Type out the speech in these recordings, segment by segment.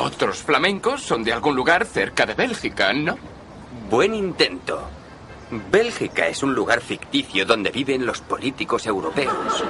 Otros flamencos son de algún lugar cerca de Bélgica, ¿no? Buen intento. Bélgica es un lugar ficticio donde viven los políticos europeos.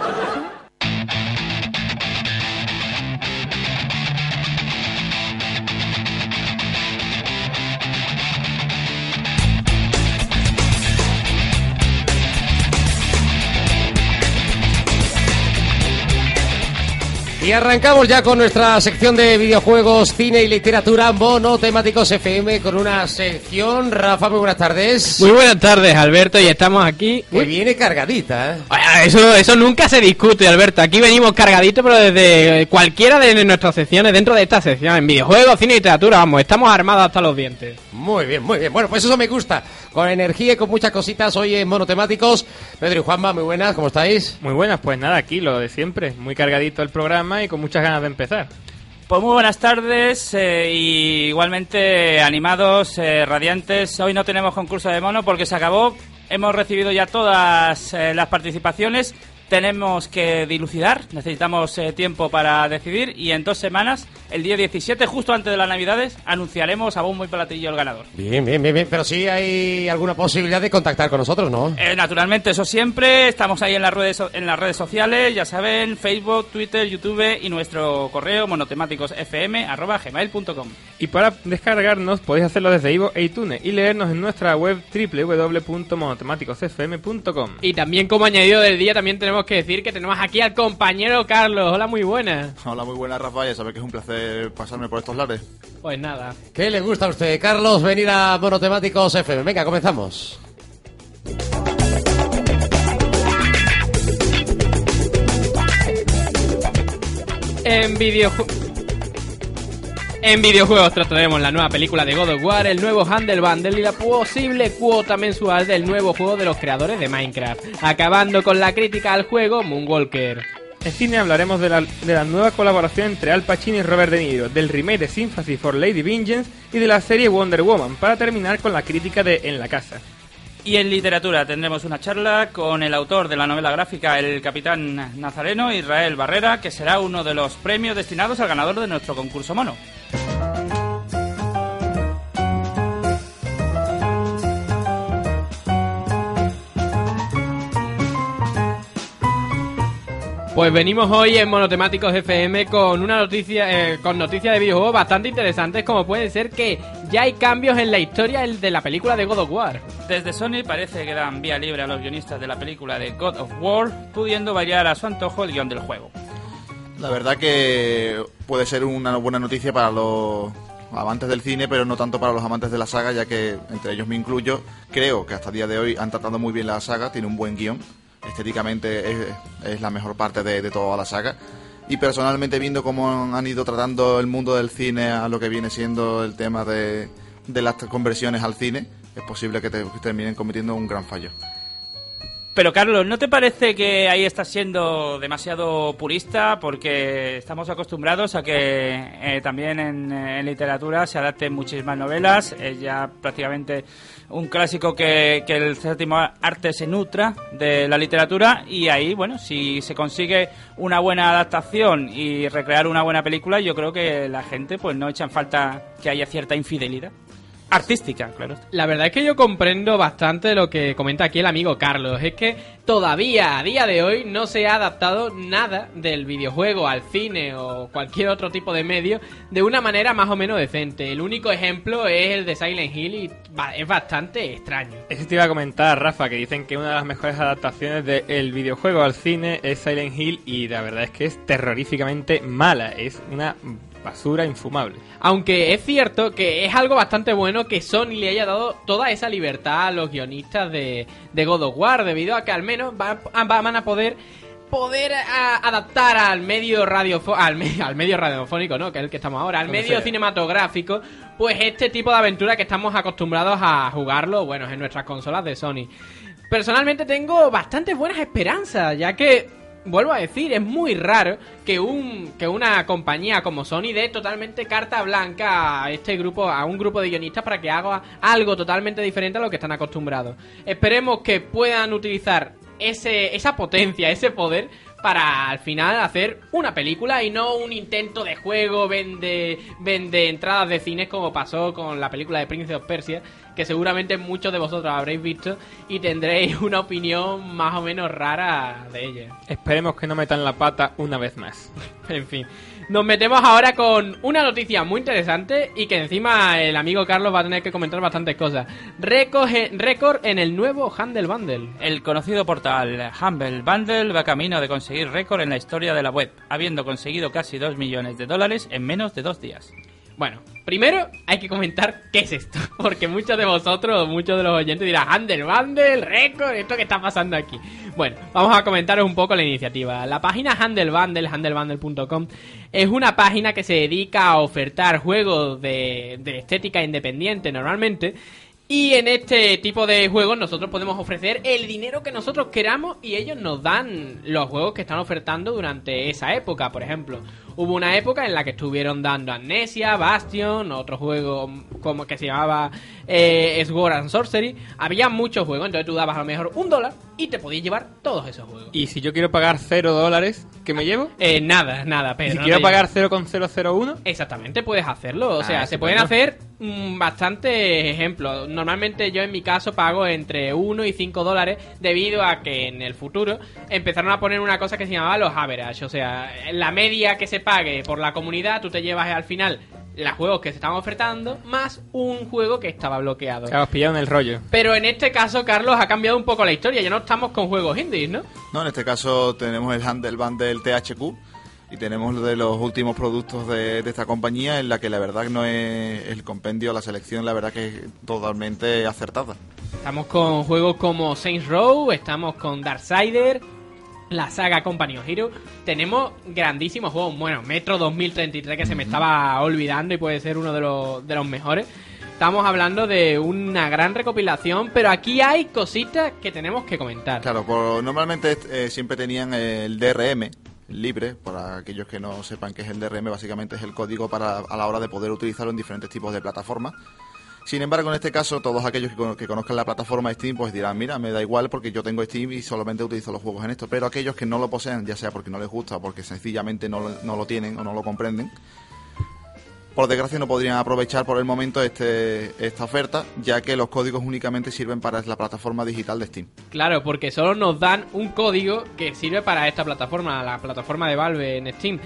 Y arrancamos ya con nuestra sección de videojuegos, cine y literatura monotemáticos FM con una sección. Rafa, muy buenas tardes. Muy buenas tardes, Alberto, y estamos aquí. Que viene cargadita, ¿eh? Eso, eso nunca se discute, Alberto. Aquí venimos cargaditos, pero desde cualquiera de nuestras secciones, dentro de esta sección, en videojuegos, cine y literatura, vamos, estamos armados hasta los dientes. Muy bien, muy bien. Bueno, pues eso me gusta. Con energía y con muchas cositas hoy en monotemáticos. Pedro y Juanma, muy buenas, ¿cómo estáis? Muy buenas, pues nada, aquí lo de siempre. Muy cargadito el programa y con muchas ganas de empezar. Pues muy buenas tardes eh, y igualmente animados, eh, radiantes. Hoy no tenemos concurso de mono porque se acabó. Hemos recibido ya todas eh, las participaciones. Tenemos que dilucidar, necesitamos eh, tiempo para decidir y en dos semanas, el día 17, justo antes de las Navidades, anunciaremos a bombo y platillo el ganador. Bien, bien, bien, bien. Pero sí hay alguna posibilidad de contactar con nosotros, ¿no? Eh, naturalmente, eso siempre. Estamos ahí en las redes en las redes sociales, ya saben, Facebook, Twitter, YouTube y nuestro correo monotemáticosfm@gmail.com. Y para descargarnos podéis hacerlo desde Ivo e iTunes y leernos en nuestra web www.monotemáticosfm.com. Y también como añadido del día, también tenemos que decir que tenemos aquí al compañero Carlos. Hola, muy buenas. Hola, muy buenas, Rafa. Ya sabes que es un placer pasarme por estos lares. Pues nada. ¿Qué le gusta a usted, Carlos, venir a Monotemáticos FM? Venga, comenzamos. En videojuegos. En videojuegos trataremos la nueva película de God of War, el nuevo Handle Bundle y la posible cuota mensual del nuevo juego de los creadores de Minecraft, acabando con la crítica al juego Moonwalker. En cine hablaremos de la, de la nueva colaboración entre Al Pacino y Robert De Niro, del remake de Sympathy for Lady Vengeance y de la serie Wonder Woman, para terminar con la crítica de En la casa. Y en literatura tendremos una charla con el autor de la novela gráfica El Capitán Nazareno, Israel Barrera, que será uno de los premios destinados al ganador de nuestro concurso mono. Pues venimos hoy en Monotemáticos FM con una noticia, eh, con noticias de videojuegos bastante interesantes, como puede ser que ya hay cambios en la historia el de la película de God of War. Desde Sony parece que dan vía libre a los guionistas de la película de God of War, pudiendo variar a su antojo el guion del juego. La verdad que puede ser una buena noticia para los amantes del cine, pero no tanto para los amantes de la saga, ya que entre ellos me incluyo. Creo que hasta el día de hoy han tratado muy bien la saga, tiene un buen guion. Estéticamente es, la mejor parte de, de toda la saga. Y personalmente viendo cómo han ido tratando el mundo del cine a lo que viene siendo el tema de, de las conversiones al cine, es posible que, te- que terminen cometiendo un gran fallo. Pero Carlos, ¿no te parece que ahí estás siendo demasiado purista? Porque estamos acostumbrados a que eh, también en, eh, en literatura se adapten muchísimas novelas. Es ya prácticamente un clásico que, que el séptimo arte se nutra de la literatura y ahí, bueno, si se consigue una buena adaptación y recrear una buena película, yo creo que la gente pues no echa en falta que haya cierta infidelidad. Artística, claro. La verdad es que yo comprendo bastante lo que comenta aquí el amigo Carlos. Es que todavía a día de hoy no se ha adaptado nada del videojuego al cine o cualquier otro tipo de medio de una manera más o menos decente. El único ejemplo es el de Silent Hill y va- es bastante extraño. Eso te iba a comentar, Rafa, que dicen que una de las mejores adaptaciones del videojuego al cine es Silent Hill y la verdad es que es terroríficamente mala, es una basura infumable. Aunque es cierto que es algo bastante bueno que Sony le haya dado toda esa libertad a los guionistas de, de God of War, debido a que al menos van, van a poder poder a- adaptar al medio radiofo al, me- al medio radiofónico, ¿no? Que es el que estamos ahora, al medio sea. cinematográfico, pues este tipo de aventura que estamos acostumbrados a jugarlo, bueno, en nuestras consolas de Sony. Personalmente tengo bastantes buenas esperanzas, ya que vuelvo a decir, es muy raro que un que una compañía como Sony dé totalmente carta blanca a este grupo, a un grupo de guionistas para que haga algo totalmente diferente a lo que están acostumbrados. Esperemos que puedan utilizar ese, esa potencia, ese poder para al final hacer una película y no un intento de juego, vende, vende entradas de cines como pasó con la película de Prince of Persia, que seguramente muchos de vosotros habréis visto y tendréis una opinión más o menos rara de ella. Esperemos que no metan la pata una vez más. En fin. Nos metemos ahora con una noticia muy interesante y que encima el amigo Carlos va a tener que comentar bastantes cosas. Récord récord en el nuevo Handle Bundle. El conocido portal Humble Bundle va camino de conseguir récord en la historia de la web, habiendo conseguido casi 2 millones de dólares en menos de dos días. Bueno, primero hay que comentar qué es esto, porque muchos de vosotros, muchos de los oyentes dirán, Handel Bundle, récord, ¿esto qué está pasando aquí? Bueno, vamos a comentaros un poco la iniciativa. La página Handel Bundle, handelbundle.com, es una página que se dedica a ofertar juegos de, de estética independiente normalmente, y en este tipo de juegos nosotros podemos ofrecer el dinero que nosotros queramos y ellos nos dan los juegos que están ofertando durante esa época, por ejemplo. Hubo una época en la que estuvieron dando Amnesia, Bastion, otro juego como que se llamaba eh, Sword and Sorcery. Había muchos juegos, entonces tú dabas a lo mejor un dólar y te podías llevar todos esos juegos. Y si yo quiero pagar cero dólares, ¿qué me llevo? Eh, nada, nada, pero. si no quiero pagar 0,001, Exactamente, puedes hacerlo. O Ah, sea, se pueden hacer mm, bastantes ejemplos. Normalmente yo en mi caso pago entre 1 y 5 dólares debido a que en el futuro empezaron a poner una cosa que se llamaba los average. O sea, la media que se pague por la comunidad, tú te llevas al final los juegos que se estaban ofertando más un juego que estaba bloqueado. que os pillaron el rollo. Pero en este caso, Carlos, ha cambiado un poco la historia. Ya no estamos con juegos indies, ¿no? No, en este caso tenemos el Handel Bundle THQ y tenemos lo de los últimos productos de, de esta compañía en la que la verdad que no es el compendio, la selección, la verdad que es totalmente acertada. Estamos con juegos como Saints Row, estamos con Darksider, la saga Company of Heroes. Tenemos grandísimos juegos. Bueno, Metro 2033 que se me estaba olvidando y puede ser uno de los, de los mejores. Estamos hablando de una gran recopilación, pero aquí hay cositas que tenemos que comentar. Claro, por- normalmente eh, siempre tenían el DRM libre, para aquellos que no sepan qué es el DRM, básicamente es el código para a la hora de poder utilizarlo en diferentes tipos de plataformas. Sin embargo, en este caso, todos aquellos que, cono- que conozcan la plataforma Steam, pues dirán, mira, me da igual porque yo tengo Steam y solamente utilizo los juegos en esto. Pero aquellos que no lo poseen, ya sea porque no les gusta o porque sencillamente no lo, no lo tienen o no lo comprenden, por desgracia no podrían aprovechar por el momento este, esta oferta, ya que los códigos únicamente sirven para la plataforma digital de Steam. Claro, porque solo nos dan un código que sirve para esta plataforma, la plataforma de Valve en Steam.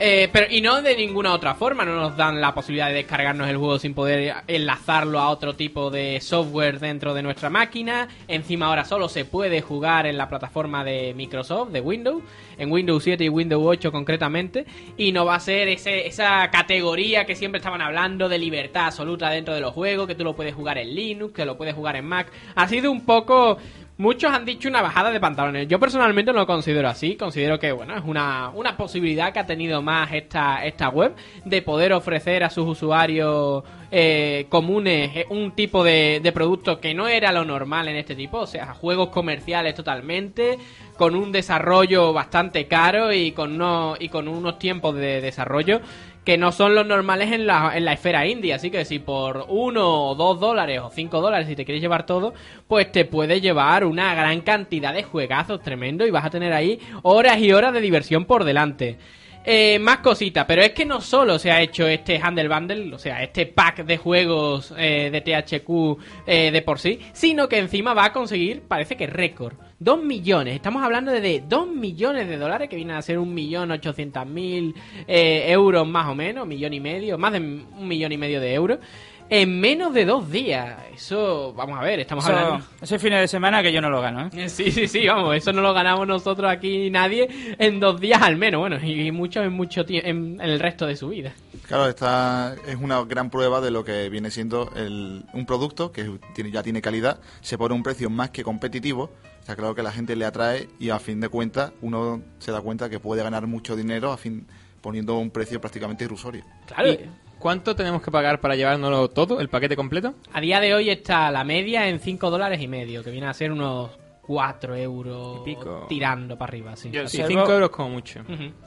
Eh, pero y no de ninguna otra forma, no nos dan la posibilidad de descargarnos el juego sin poder enlazarlo a otro tipo de software dentro de nuestra máquina. Encima ahora solo se puede jugar en la plataforma de Microsoft, de Windows, en Windows 7 y Windows 8 concretamente, y no va a ser ese, esa categoría que siempre estaban hablando de libertad absoluta dentro de los juegos, que tú lo puedes jugar en Linux, que lo puedes jugar en Mac. Ha sido un poco Muchos han dicho una bajada de pantalones. Yo personalmente no lo considero así. Considero que, bueno, es una, una posibilidad que ha tenido más esta, esta web de poder ofrecer a sus usuarios eh, comunes eh, un tipo de, de producto que no era lo normal en este tipo. O sea, juegos comerciales totalmente, con un desarrollo bastante caro y con, unos, y con unos tiempos de desarrollo que no son los normales en la, en la esfera indie. Así que si por uno o dos dólares o cinco dólares, si te quieres llevar todo, pues te puedes llevar una gran cantidad de juegazos tremendo y vas a tener ahí horas y horas de diversión por delante. Eh, más cositas, pero es que no solo se ha hecho este Handle Bundle, o sea, este pack de juegos eh, de THQ eh, de por sí, sino que encima va a conseguir, parece que récord. 2 millones, estamos hablando de 2 millones de dólares, que vienen a ser un millón ochocientos mil eh, euros más o menos, millón y medio, más de un millón y medio de euros, en menos de dos días. Eso, vamos a ver, estamos Eso- hablando... ese fin de semana que yo no lo gano, ¿eh? Sí, sí, sí, vamos, eso no lo ganamos nosotros aquí nadie en dos días al menos, bueno, y muchos en mucho tiempo, en, en el resto de su vida. Claro, esta es una gran prueba de lo que viene siendo el- un producto que tiene, ya tiene calidad, se pone a un precio más que competitivo, está claro que la gente le atrae y a fin de cuentas uno se da cuenta que puede ganar mucho dinero a fin poniendo un precio prácticamente irrisorio. Claro, ¿Y cuánto tenemos que pagar para llevárnoslo todo, el paquete completo? a día de hoy está la media en 5 dólares y medio, que viene a ser unos 4 euros Y pico. tirando para arriba, sí. Yo- Sí, Observo- 5 euros como mucho.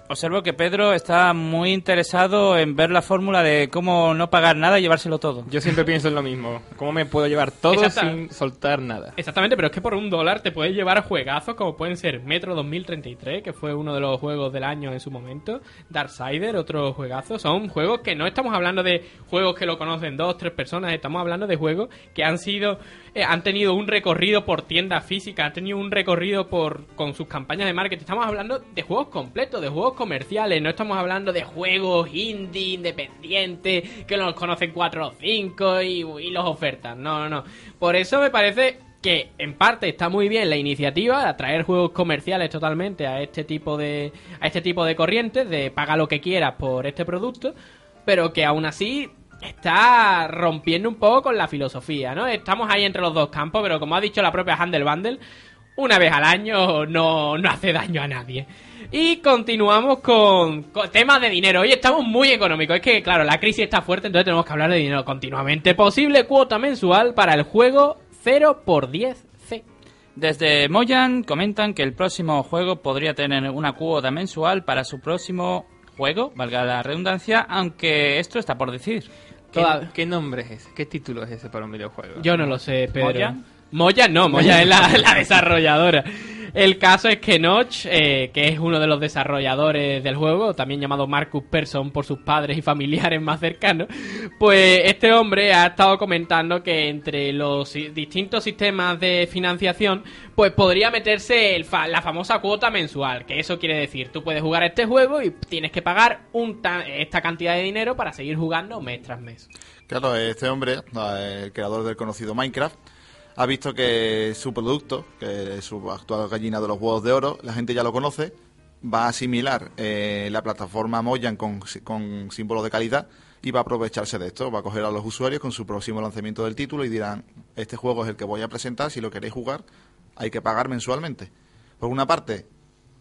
Observo que Pedro está muy interesado en ver la fórmula de cómo no pagar nada y llevárselo todo. Yo siempre pienso en lo mismo. ¿Cómo me puedo llevar todo sin soltar nada? Exactamente, pero es que por un dólar te puedes llevar juegazos como pueden ser Metro 2033, que fue uno de los juegos del año en su momento, Darksider, otro juegazo. Son juegos que no estamos hablando de juegos que lo conocen dos, tres personas, estamos hablando de juegos que han sido, eh, han tenido un recorrido por tiendas físicas, han tenido un recorrido por con sus campañas de marketing. Estamos hablando de juegos completos, de juegos comerciales, no estamos hablando de juegos indie, independientes, que los conocen cuatro o cinco y, y los ofertan. No, no, no. Por eso me parece que en parte está muy bien la iniciativa de atraer juegos comerciales totalmente a este tipo de a este tipo de corrientes de paga lo que quieras por este producto pero que aún así está rompiendo un poco con la filosofía no estamos ahí entre los dos campos pero como ha dicho la propia Handel Bundle una vez al año no, no hace daño a nadie. Y continuamos con, con temas de dinero. Hoy estamos muy económicos. Es que, claro, la crisis está fuerte, entonces tenemos que hablar de dinero continuamente. Posible cuota mensual para el juego 0x10C. Desde Moyan comentan que el próximo juego podría tener una cuota mensual para su próximo juego, valga la redundancia, aunque esto está por decir. ¿Qué, Toda- qué nombre es ese? ¿Qué título es ese para un videojuego? Yo no lo sé, Pedro. ¿Moya? Moya no, Moya es la, la desarrolladora. El caso es que Notch, eh, que es uno de los desarrolladores del juego, también llamado Marcus Persson por sus padres y familiares más cercanos, pues este hombre ha estado comentando que entre los distintos sistemas de financiación, pues podría meterse el fa- la famosa cuota mensual, que eso quiere decir, tú puedes jugar este juego y tienes que pagar un ta- esta cantidad de dinero para seguir jugando mes tras mes. Claro, este hombre, el creador del conocido Minecraft, ha visto que su producto, que es su actual gallina de los huevos de oro, la gente ya lo conoce, va a asimilar eh, la plataforma con, con símbolos de calidad y va a aprovecharse de esto. Va a coger a los usuarios con su próximo lanzamiento del título y dirán, este juego es el que voy a presentar, si lo queréis jugar, hay que pagar mensualmente. Por una parte,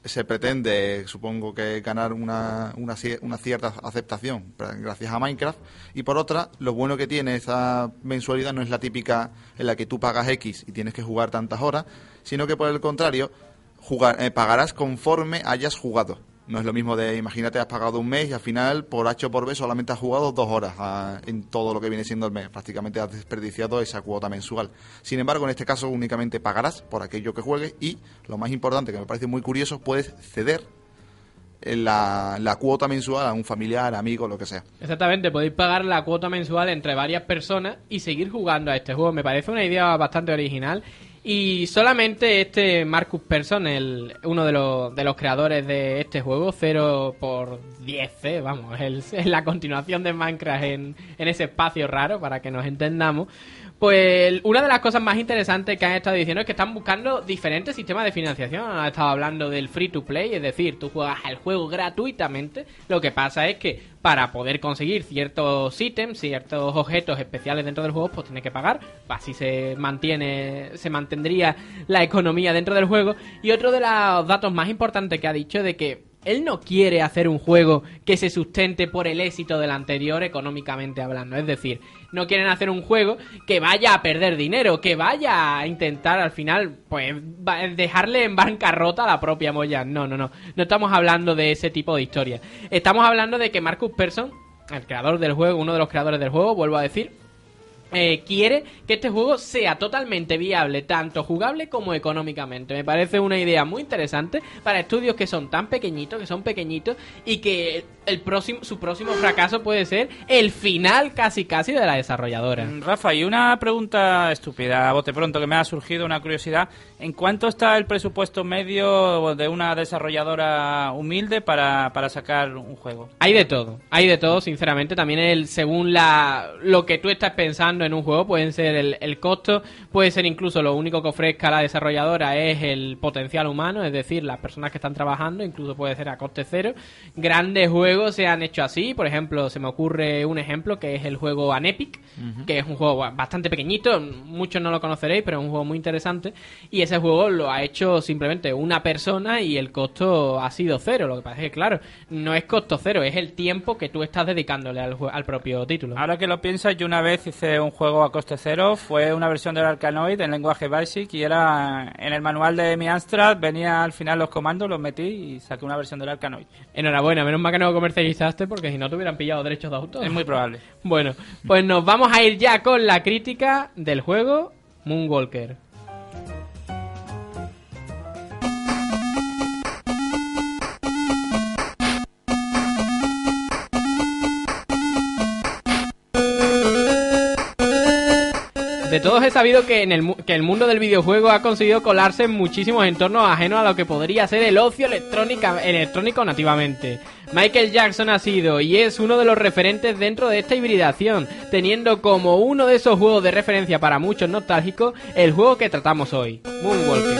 se pretende, supongo que ganar una, una, una cierta aceptación gracias a Minecraft. Y por otra, lo bueno que tiene esa mensualidad no es la típica en la que tú pagas X y tienes que jugar tantas horas, sino que por el contrario, eh, pagarás conforme hayas jugado. No es lo mismo de, imagínate, has pagado un mes y al final, por H o por B, solamente has jugado dos horas ah, en todo lo que viene siendo el mes. Prácticamente has desperdiciado esa cuota mensual. Sin embargo, en este caso únicamente pagarás por aquello que juegues y, lo más importante, que me parece muy curioso, puedes ceder la, la cuota mensual a un familiar, amigo, lo que sea. Exactamente, podéis pagar la cuota mensual entre varias personas y seguir jugando a este juego. Me parece una idea bastante original. Y solamente este Marcus Persson, el, uno de los, de los creadores de este juego, 0 por 10C, vamos, es, es la continuación de Minecraft en, en ese espacio raro, para que nos entendamos. Pues una de las cosas más interesantes que han estado diciendo es que están buscando diferentes sistemas de financiación. Han estado hablando del free to play, es decir, tú juegas el juego gratuitamente. Lo que pasa es que para poder conseguir ciertos ítems, ciertos objetos especiales dentro del juego, pues tienes que pagar. Así se mantiene, se mantendría la economía dentro del juego. Y otro de los datos más importantes que ha dicho de que él no quiere hacer un juego que se sustente por el éxito del anterior económicamente hablando. Es decir, no quieren hacer un juego que vaya a perder dinero, que vaya a intentar al final, pues, dejarle en bancarrota a la propia Moya. No, no, no. No estamos hablando de ese tipo de historia. Estamos hablando de que Marcus Persson, el creador del juego, uno de los creadores del juego, vuelvo a decir, eh, quiere que este juego sea totalmente viable, tanto jugable como económicamente. Me parece una idea muy interesante para estudios que son tan pequeñitos, que son pequeñitos, y que el próximo, su próximo fracaso puede ser el final casi casi de la desarrolladora. Mm, Rafa, y una pregunta estúpida, bote pronto, que me ha surgido una curiosidad. ¿En cuánto está el presupuesto medio de una desarrolladora humilde para, para sacar un juego? Hay de todo, hay de todo, sinceramente. También el, según la, lo que tú estás pensando en un juego, pueden ser el, el costo, puede ser incluso lo único que ofrezca la desarrolladora es el potencial humano, es decir, las personas que están trabajando, incluso puede ser a coste cero. Grandes juegos se han hecho así, por ejemplo, se me ocurre un ejemplo que es el juego Anepic, que es un juego bastante pequeñito, muchos no lo conoceréis, pero es un juego muy interesante. Y ese juego lo ha hecho simplemente una persona y el costo ha sido cero. Lo que pasa es que, claro, no es costo cero, es el tiempo que tú estás dedicándole al, al propio título. Ahora que lo piensas, yo una vez hice un un juego a coste cero. Fue una versión del Arcanoid en lenguaje Basic y era en el manual de mi Amstrad venía al final los comandos, los metí y saqué una versión del Arcanoid. Enhorabuena, menos mal que no lo comercializaste porque si no te hubieran pillado derechos de autor. Es muy probable. Bueno, pues nos vamos a ir ya con la crítica del juego Moonwalker. De todos he sabido que, en el, que el mundo del videojuego ha conseguido colarse en muchísimos entornos ajenos a lo que podría ser el ocio electrónica, electrónico nativamente. Michael Jackson ha sido y es uno de los referentes dentro de esta hibridación, teniendo como uno de esos juegos de referencia para muchos nostálgicos el juego que tratamos hoy, Moonwalker.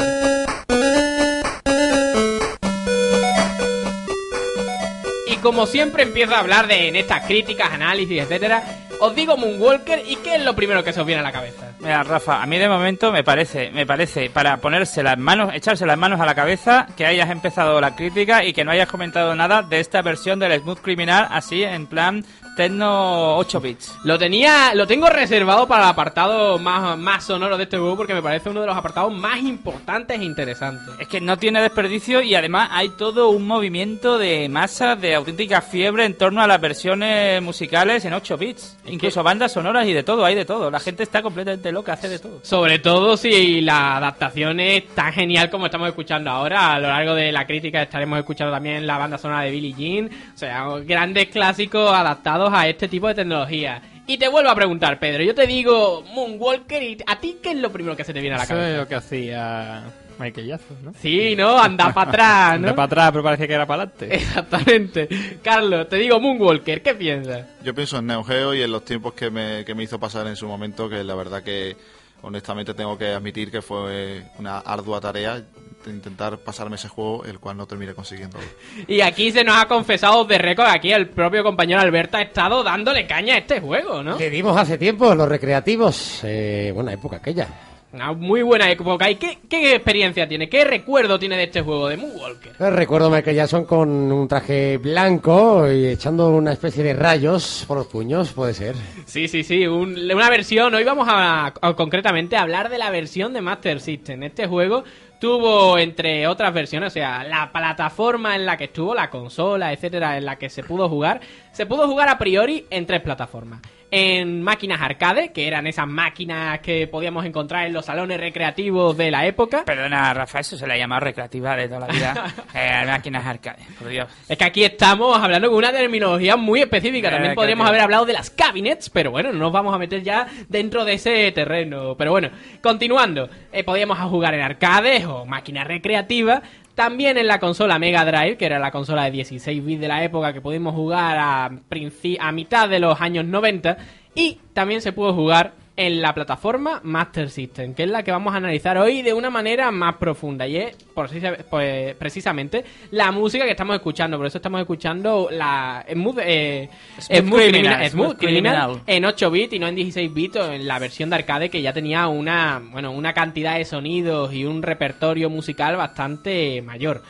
Y como siempre empiezo a hablar de en estas críticas, análisis, etcétera, os digo Moonwalker y qué es lo primero que se os viene a la cabeza. Mira, Rafa, a mí de momento me parece, me parece, para ponerse las manos, echarse las manos a la cabeza, que hayas empezado la crítica y que no hayas comentado nada de esta versión del Smooth Criminal, así en plan Tecno 8 bits. Lo tenía, lo tengo reservado para el apartado más, más sonoro de este juego porque me parece uno de los apartados más importantes e interesantes. Es que no tiene desperdicio y además hay todo un movimiento de masas de auténtica fiebre en torno a las versiones musicales en 8 bits. Incluso bandas sonoras y de todo, hay de todo. La gente está completamente loca, hace de todo. Sobre todo si la adaptación es tan genial como estamos escuchando ahora. A lo largo de la crítica estaremos escuchando también la banda sonora de Billie Jean. O sea, grandes clásicos adaptados a este tipo de tecnología. Y te vuelvo a preguntar, Pedro. Yo te digo Moonwalker y a ti qué es lo primero que se te viene a la Eso es cabeza. lo que hacía Michael Jackson, ¿no? Sí, ¿no? Anda para atrás, ¿no? para atrás, pero parecía que era para adelante. Exactamente. Carlos, te digo Moonwalker, ¿qué piensas? Yo pienso en Neo Geo y en los tiempos que me, que me hizo pasar en su momento, que la verdad que honestamente tengo que admitir que fue una ardua tarea intentar pasarme ese juego, el cual no terminé consiguiendo. Y aquí se nos ha confesado de récord, aquí el propio compañero Alberto ha estado dándole caña a este juego, ¿no? Le dimos hace tiempo los recreativos. Eh, buena época aquella. Una muy buena época. ¿Y qué, qué experiencia tiene? ¿Qué recuerdo tiene de este juego de Moonwalker? Eh, Recuerdo Michael Jackson con un traje blanco y echando una especie de rayos por los puños, puede ser. Sí, sí, sí, un- una versión. Hoy vamos a, a concretamente a hablar de la versión de Master System. Este juego tuvo, entre otras versiones, o sea, la plataforma en la que estuvo, la consola, etcétera, en la que se pudo jugar, se pudo jugar a priori en tres plataformas. En máquinas arcade, que eran esas máquinas que podíamos encontrar en los salones recreativos de la época. Perdona, Rafa, eso se le ha llamado recreativa de toda la vida. eh, máquinas arcade, por Dios. Es que aquí estamos hablando con una terminología muy específica. Eh, También podríamos haber hablado de las cabinets, pero bueno, no nos vamos a meter ya dentro de ese terreno. Pero bueno, continuando, eh, podíamos jugar en arcades o máquinas recreativas. También en la consola Mega Drive, que era la consola de 16 bits de la época que pudimos jugar a, a mitad de los años 90. Y también se pudo jugar en la plataforma Master System, que es la que vamos a analizar hoy de una manera más profunda. Y es precisa- pues, precisamente la música que estamos escuchando. Por eso estamos escuchando la Smooth, eh, Smooth Criminal, Smooth Smooth Criminal Criminal. en 8 bits y no en 16 bits o en la versión de arcade que ya tenía una, bueno, una cantidad de sonidos y un repertorio musical bastante mayor.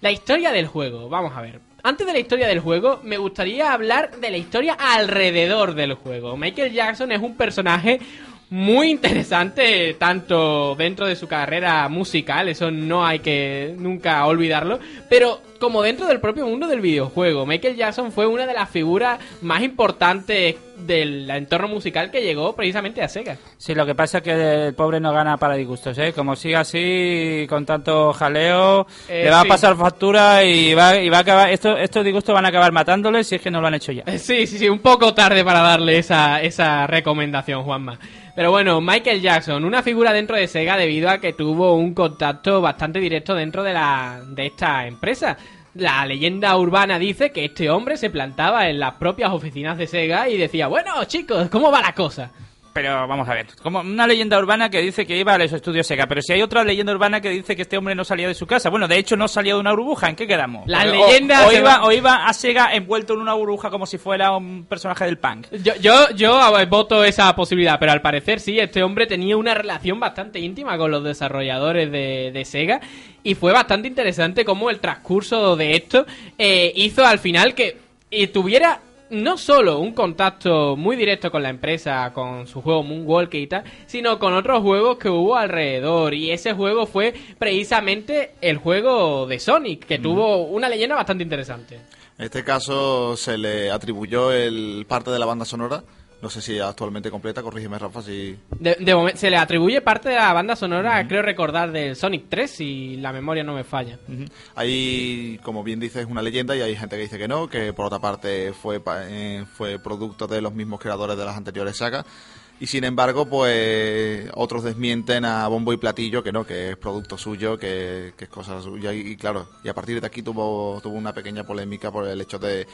La historia del juego, vamos a ver. Antes de la historia del juego, me gustaría hablar de la historia alrededor del juego. Michael Jackson es un personaje muy interesante, tanto dentro de su carrera musical, eso no hay que nunca olvidarlo, pero como dentro del propio mundo del videojuego. Michael Jackson fue una de las figuras más importantes del entorno musical que llegó precisamente a Sega. Sí, lo que pasa es que el pobre no gana para disgustos, ¿eh? Como siga así, con tanto jaleo, Eh, le va sí. a pasar factura y va, y va a acabar... Estos, estos disgustos van a acabar matándole si es que no lo han hecho ya. Sí, sí, sí, un poco tarde para darle esa, esa recomendación, Juanma. Pero bueno, Michael Jackson, una figura dentro de Sega debido a que tuvo un contacto bastante directo dentro de, la, de esta empresa. La leyenda urbana dice que este hombre se plantaba en las propias oficinas de Sega y decía, bueno chicos, ¿cómo va la cosa? Pero vamos a ver, como una leyenda urbana que dice que iba a los estudios Sega, pero si hay otra leyenda urbana que dice que este hombre no salía de su casa. Bueno, de hecho no salía de una burbuja, ¿en qué quedamos? Las O- leyendas O, iba, van- o iba a Sega envuelto en una burbuja como si fuera un personaje del punk. Yo, yo, yo voto esa posibilidad, pero al parecer sí, este hombre tenía una relación bastante íntima con los desarrolladores de, de Sega y fue bastante interesante cómo el transcurso de esto eh, hizo al final que eh, tuviera no solo un contacto muy directo con la empresa, con su juego Moonwalker y tal, sino con otros juegos que hubo alrededor. Y ese juego fue precisamente el juego de Sonic, que tuvo una leyenda bastante interesante. En este caso se le atribuyó el parte de la banda sonora. No sé si actualmente completa, corrígeme Rafa si... De, de momen- se le atribuye parte de la banda sonora, creo recordar, del Sonic 3, si la memoria no me falla. Ujú. Hay, como bien dices, una leyenda y hay gente que dice que no, que por otra parte fue, pa- eh, fue producto de los mismos creadores de las anteriores sagas. Y sin embargo, pues otros desmienten a bombo y platillo que no, que es producto suyo, que, que es cosa suya. Y, y claro, y a partir de aquí tuvo, tuvo una pequeña polémica por el hecho de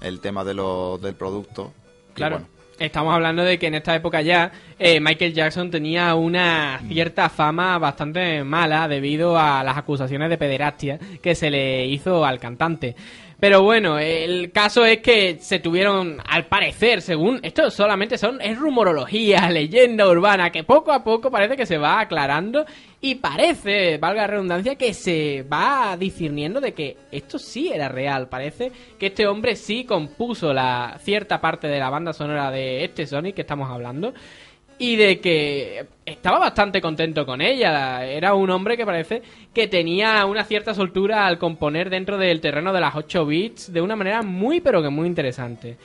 el tema de lo, del producto. Y Claro. bueno, Estamos hablando de que en esta época ya eh, Michael Jackson tenía una cierta fama bastante mala debido a las acusaciones de pederastia que se le hizo al cantante. Pero bueno, el caso es que se tuvieron, al parecer, según esto solamente son es rumorología, leyenda urbana, que poco a poco parece que se va aclarando y parece, valga la redundancia, que se va discerniendo de que esto sí era real. Parece que este hombre sí compuso la cierta parte de la banda sonora de este Sonic que estamos hablando y de que estaba bastante contento con ella. Era un hombre que parece que tenía una cierta soltura al componer dentro del terreno de las 8 bits de una manera muy pero que muy interesante.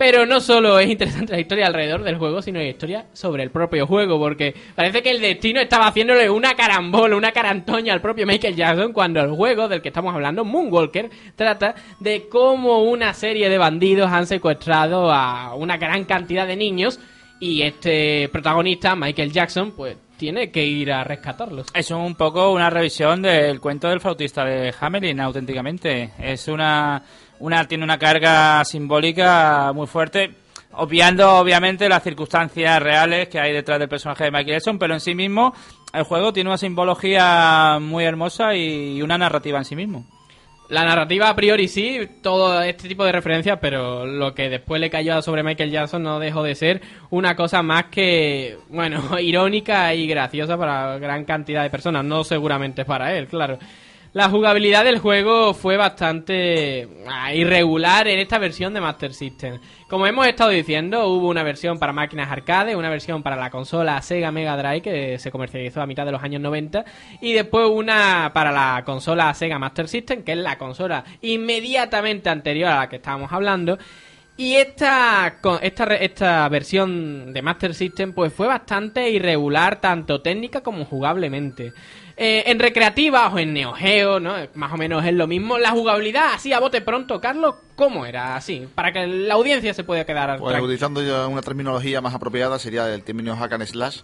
Pero no solo es interesante la historia alrededor del juego, sino la historia sobre el propio juego, porque parece que el destino estaba haciéndole una carambola, una carantoña al propio Michael Jackson cuando el juego del que estamos hablando, Moonwalker, trata de cómo una serie de bandidos han secuestrado a una gran cantidad de niños y este protagonista, Michael Jackson, pues tiene que ir a rescatarlos. Es un poco una revisión del cuento del flautista de Hamelin, auténticamente. Es una, una tiene una carga simbólica muy fuerte, obviando obviamente las circunstancias reales que hay detrás del personaje de Michael Jackson, pero en sí mismo el juego tiene una simbología muy hermosa y una narrativa en sí mismo. La narrativa a priori sí, todo este tipo de referencias, pero lo que después le cayó sobre Michael Jackson no dejó de ser una cosa más que, bueno, irónica y graciosa para gran cantidad de personas, no seguramente para él, claro. La jugabilidad del juego fue bastante ah, irregular en esta versión de Master System. Como hemos estado diciendo, hubo una versión para máquinas arcade, una versión para la consola Sega Mega Drive que se comercializó a mitad de los años 90 y después una para la consola Sega Master System, que es la consola inmediatamente anterior a la que estábamos hablando. Y esta, esta, esta versión de Master System pues fue bastante irregular tanto técnica como jugablemente. Eh, en recreativa o en Neo Geo, ¿no? Más o menos es lo mismo. La jugabilidad, así a bote pronto, Carlos, ¿cómo era? Así, para que la audiencia se pueda quedar Pues tranquila. utilizando ya una terminología más apropiada sería el término hack and slash,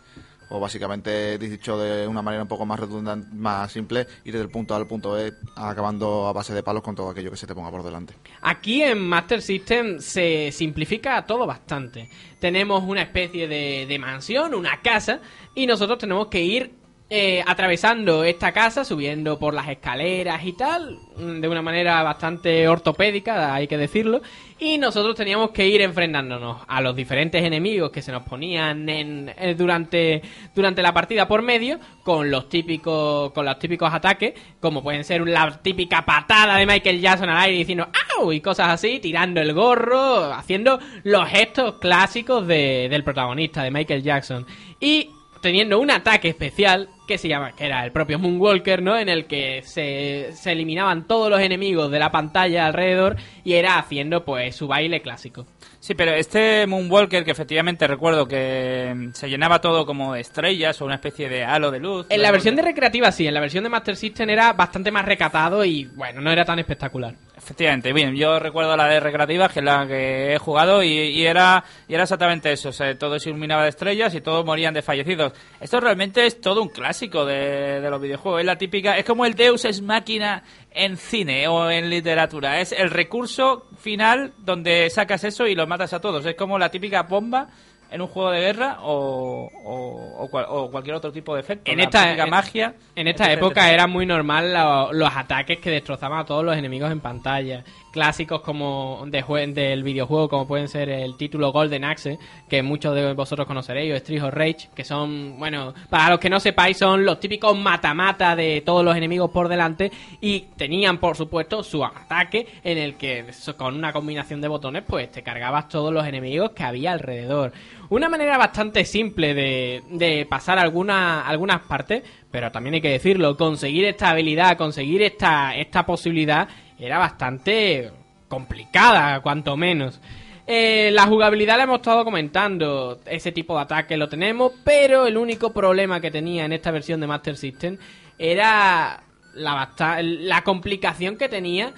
o básicamente dicho de una manera un poco más redundante, más simple, ir desde el punto A al punto B, acabando a base de palos con todo aquello que se te ponga por delante. Aquí en Master System se simplifica todo bastante. Tenemos una especie de, de mansión, una casa, y nosotros tenemos que ir eh, atravesando esta casa, subiendo por las escaleras y tal, mm, de una manera bastante ortopédica, hay que decirlo, y nosotros teníamos que ir enfrentándonos a los diferentes enemigos que se nos ponían en, eh, durante, durante la partida por medio, con los típicos, con los típicos ataques, como pueden ser la típica patada de Michael Jackson al aire diciendo ¡au! y cosas así, tirando el gorro, haciendo los gestos clásicos de- del protagonista, de Michael Jackson. Y teniendo un ataque especial que se llama, que era el propio Moonwalker, ¿no? En el que se, se eliminaban todos los enemigos de la pantalla alrededor y era haciendo pues su baile clásico. Sí, pero este Moonwalker, que efectivamente recuerdo que se llenaba todo como de estrellas o una especie de halo de luz. En la versión de recreativa sí, en la versión de Master System era bastante más recatado y bueno, no era tan espectacular. Efectivamente, bien, yo recuerdo la de recreativa, que es la que he jugado, y, y era y era exactamente eso, o sea, todo se iluminaba de estrellas y todos morían de fallecidos. Esto realmente es todo un clásico de, de los videojuegos, es la típica, es como el Deus es máquina en cine o en literatura, es el recurso final donde sacas eso y los matas a todos, es como la típica bomba en un juego de guerra o, o, o cual- o cualquier otro tipo de efecto. En la esta- en- magia. En esta etcétera, época etcétera. era muy normal lo- los ataques que destrozaban a todos los enemigos en pantalla. Clásicos como de del videojuego, como pueden ser el título Golden Axe, que muchos de vosotros conoceréis, o Street of Rage, que son, bueno, para los que no sepáis, son los típicos mata-mata de todos los enemigos por delante y tenían, por supuesto, su ataque en el que con una combinación de botones, pues te cargabas todos los enemigos que había alrededor. Una manera bastante simple de, de pasar alguna, algunas partes, pero también hay que decirlo, conseguir esta habilidad, conseguir esta, esta posibilidad era bastante complicada, cuanto menos. Eh, la jugabilidad la hemos estado comentando, ese tipo de ataque lo tenemos, pero el único problema que tenía en esta versión de Master System era la, la complicación que tenía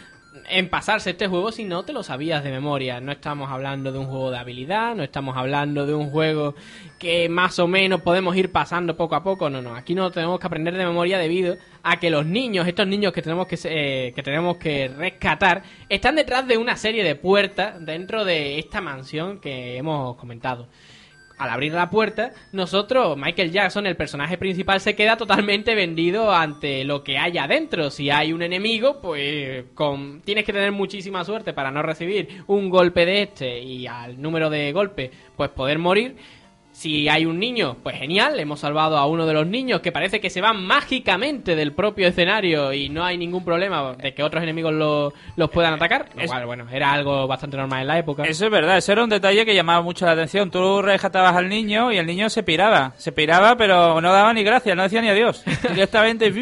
en pasarse este juego si no te lo sabías de memoria. No estamos hablando de un juego de habilidad, no estamos hablando de un juego que más o menos podemos ir pasando poco a poco. No, no, aquí no lo tenemos que aprender de memoria debido a que los niños, estos niños que tenemos que, eh, que tenemos que rescatar, están detrás de una serie de puertas dentro de esta mansión que hemos comentado al abrir la puerta, nosotros, Michael Jackson, el personaje principal, se queda totalmente vendido ante lo que hay adentro. Si hay un enemigo, pues con... tienes que tener muchísima suerte para no recibir un golpe de este y al número de golpes, pues poder morir. Si hay un niño, pues genial, hemos salvado a uno de los niños que parece que se van mágicamente del propio escenario y no hay ningún problema de que otros enemigos lo- los puedan atacar. Lo cual, bueno, era algo bastante normal en la época. Eso es verdad, eso era un detalle que llamaba mucho la atención. Tú rescatabas al niño y el niño se piraba. Se piraba, pero no daba ni gracias, no decía ni adiós. Directamente.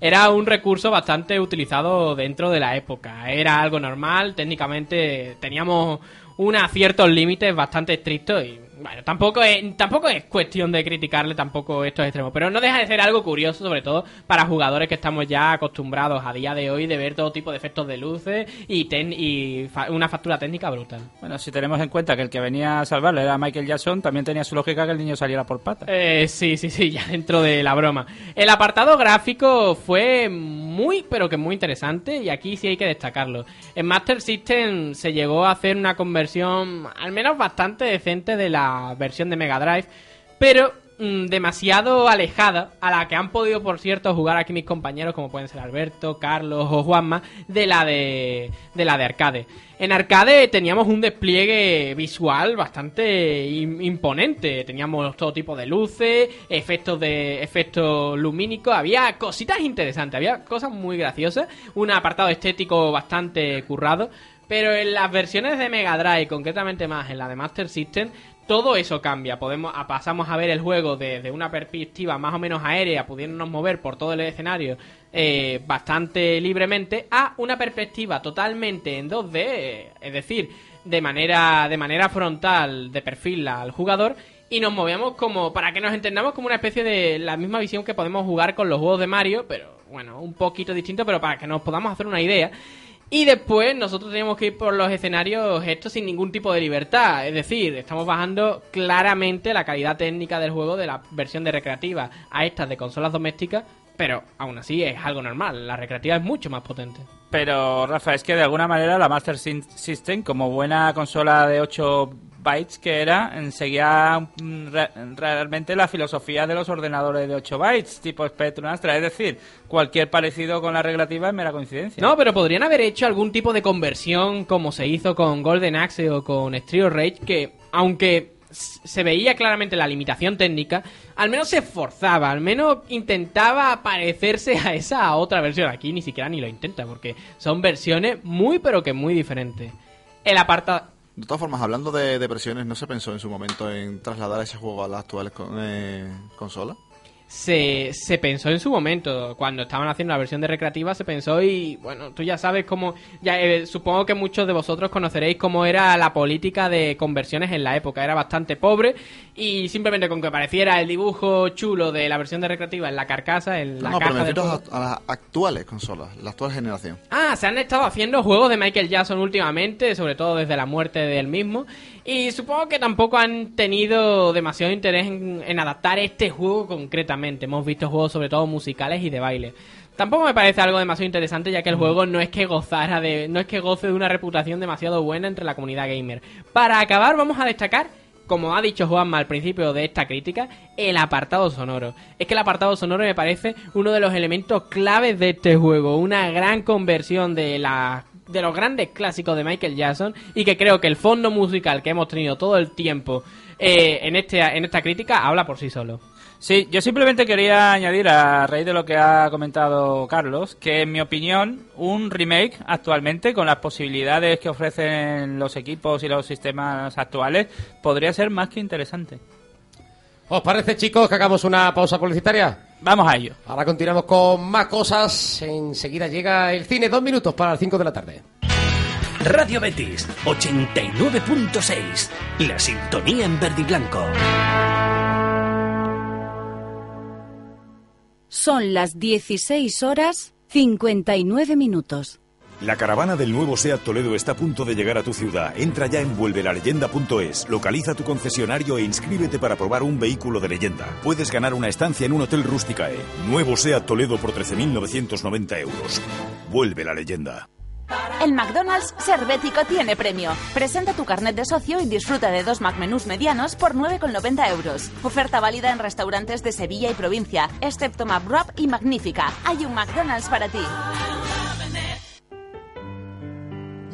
Era un recurso bastante utilizado dentro de la época. Era algo normal, técnicamente teníamos unos ciertos límites bastante estrictos y bueno, tampoco es, tampoco es cuestión de criticarle tampoco estos extremos, pero no deja de ser algo curioso, sobre todo para jugadores que estamos ya acostumbrados a día de hoy de ver todo tipo de efectos de luces y, ten- y fa- una factura técnica brutal. Bueno, si tenemos en cuenta que el que venía a salvarle era Michael Jackson, también tenía su lógica que el niño saliera por patas. Eh, sí, sí, sí, ya dentro de la broma. El apartado gráfico fue muy, pero que muy interesante y aquí sí hay que destacarlo. En Master System se llegó a hacer una conversión al menos bastante decente de la versión de Mega Drive, pero mm, demasiado alejada a la que han podido, por cierto, jugar aquí mis compañeros, como pueden ser Alberto, Carlos o Juanma, de la de, de la de arcade. En arcade teníamos un despliegue visual bastante im- imponente. Teníamos todo tipo de luces, efectos de efectos lumínicos, había cositas interesantes, había cosas muy graciosas, un apartado estético bastante currado. Pero en las versiones de Mega Drive, concretamente más en la de Master System, todo eso cambia. Podemos, pasamos a ver el juego desde una perspectiva más o menos aérea, pudiéndonos mover por todo el escenario eh, bastante libremente, a una perspectiva totalmente en 2D, eh, es decir, de manera, de manera frontal, de perfil al jugador, y nos movemos como, para que nos entendamos, como una especie de la misma visión que podemos jugar con los juegos de Mario, pero bueno, un poquito distinto, pero para que nos podamos hacer una idea. Y después nosotros teníamos que ir por los escenarios estos sin ningún tipo de libertad. Es decir, estamos bajando claramente la calidad técnica del juego de la versión de recreativa a estas de consolas domésticas. Pero aún así es algo normal. La recreativa es mucho más potente. Pero, Rafa, es que de alguna manera la Master System, como buena consola de 8 bytes que era, seguía re- realmente la filosofía de los ordenadores de 8 bytes, tipo Spectrum Astra. Es decir, cualquier parecido con la recreativa es mera coincidencia. No, pero podrían haber hecho algún tipo de conversión como se hizo con Golden Axe o con Street Rage que, aunque se veía claramente la limitación técnica, al menos se esforzaba, al menos intentaba parecerse a esa otra versión. Aquí ni siquiera ni lo intenta porque son versiones muy pero que muy diferentes. El apartado... De todas formas, hablando de, de ¿no se pensó en su momento en trasladar ese juego a las actuales con- eh, consolas? Se, se pensó en su momento, cuando estaban haciendo la versión de recreativa, se pensó y bueno, tú ya sabes cómo, ya eh, supongo que muchos de vosotros conoceréis cómo era la política de conversiones en la época, era bastante pobre y simplemente con que apareciera el dibujo chulo de la versión de recreativa en la carcasa, en la no, pero caja me a las actuales consolas, la actual generación. Ah, se han estado haciendo juegos de Michael Jackson últimamente, sobre todo desde la muerte del mismo. Y supongo que tampoco han tenido demasiado interés en, en adaptar este juego concretamente. Hemos visto juegos sobre todo musicales y de baile. Tampoco me parece algo demasiado interesante, ya que el juego no es que gozara de, no es que goce de una reputación demasiado buena entre la comunidad gamer. Para acabar, vamos a destacar como ha dicho Juanma al principio de esta crítica, el apartado sonoro. Es que el apartado sonoro me parece uno de los elementos claves de este juego. Una gran conversión de las de los grandes clásicos de Michael Jackson y que creo que el fondo musical que hemos tenido todo el tiempo eh, en, este, en esta crítica habla por sí solo. Sí, yo simplemente quería añadir a raíz de lo que ha comentado Carlos, que en mi opinión un remake actualmente con las posibilidades que ofrecen los equipos y los sistemas actuales podría ser más que interesante. ¿Os parece, chicos, que hagamos una pausa publicitaria? Vamos a ello. Ahora continuamos con más cosas. Enseguida llega el cine, dos minutos para las 5 de la tarde. Radio Betis 89.6. La sintonía en verde y blanco. Son las 16 horas 59 minutos. La caravana del nuevo SEAT Toledo está a punto de llegar a tu ciudad. Entra ya en vuelvelaleyenda.es, localiza tu concesionario e inscríbete para probar un vehículo de leyenda. Puedes ganar una estancia en un hotel Rusticae. Nuevo SEAT Toledo por 13.990 euros. Vuelve la leyenda. El McDonald's Servético tiene premio. Presenta tu carnet de socio y disfruta de dos McMenús medianos por 9,90 euros. Oferta válida en restaurantes de Sevilla y provincia, excepto McWrap y Magnífica. Hay un McDonald's para ti.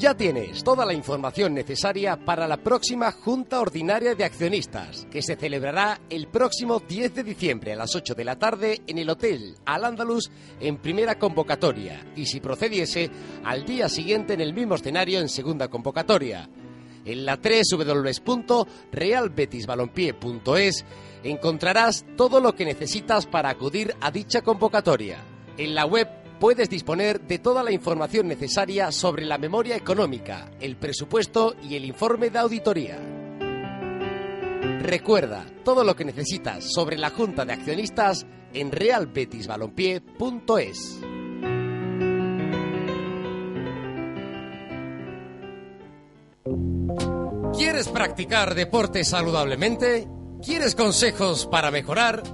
Ya tienes toda la información necesaria para la próxima Junta Ordinaria de Accionistas, que se celebrará el próximo 10 de diciembre a las 8 de la tarde en el Hotel Al Andalus en primera convocatoria y, si procediese, al día siguiente en el mismo escenario en segunda convocatoria. En la www.realbetisbalompié.es encontrarás todo lo que necesitas para acudir a dicha convocatoria. En la web puedes disponer de toda la información necesaria sobre la memoria económica, el presupuesto y el informe de auditoría. Recuerda todo lo que necesitas sobre la Junta de Accionistas en realbetisbalompié.es. ¿Quieres practicar deporte saludablemente? ¿Quieres consejos para mejorar?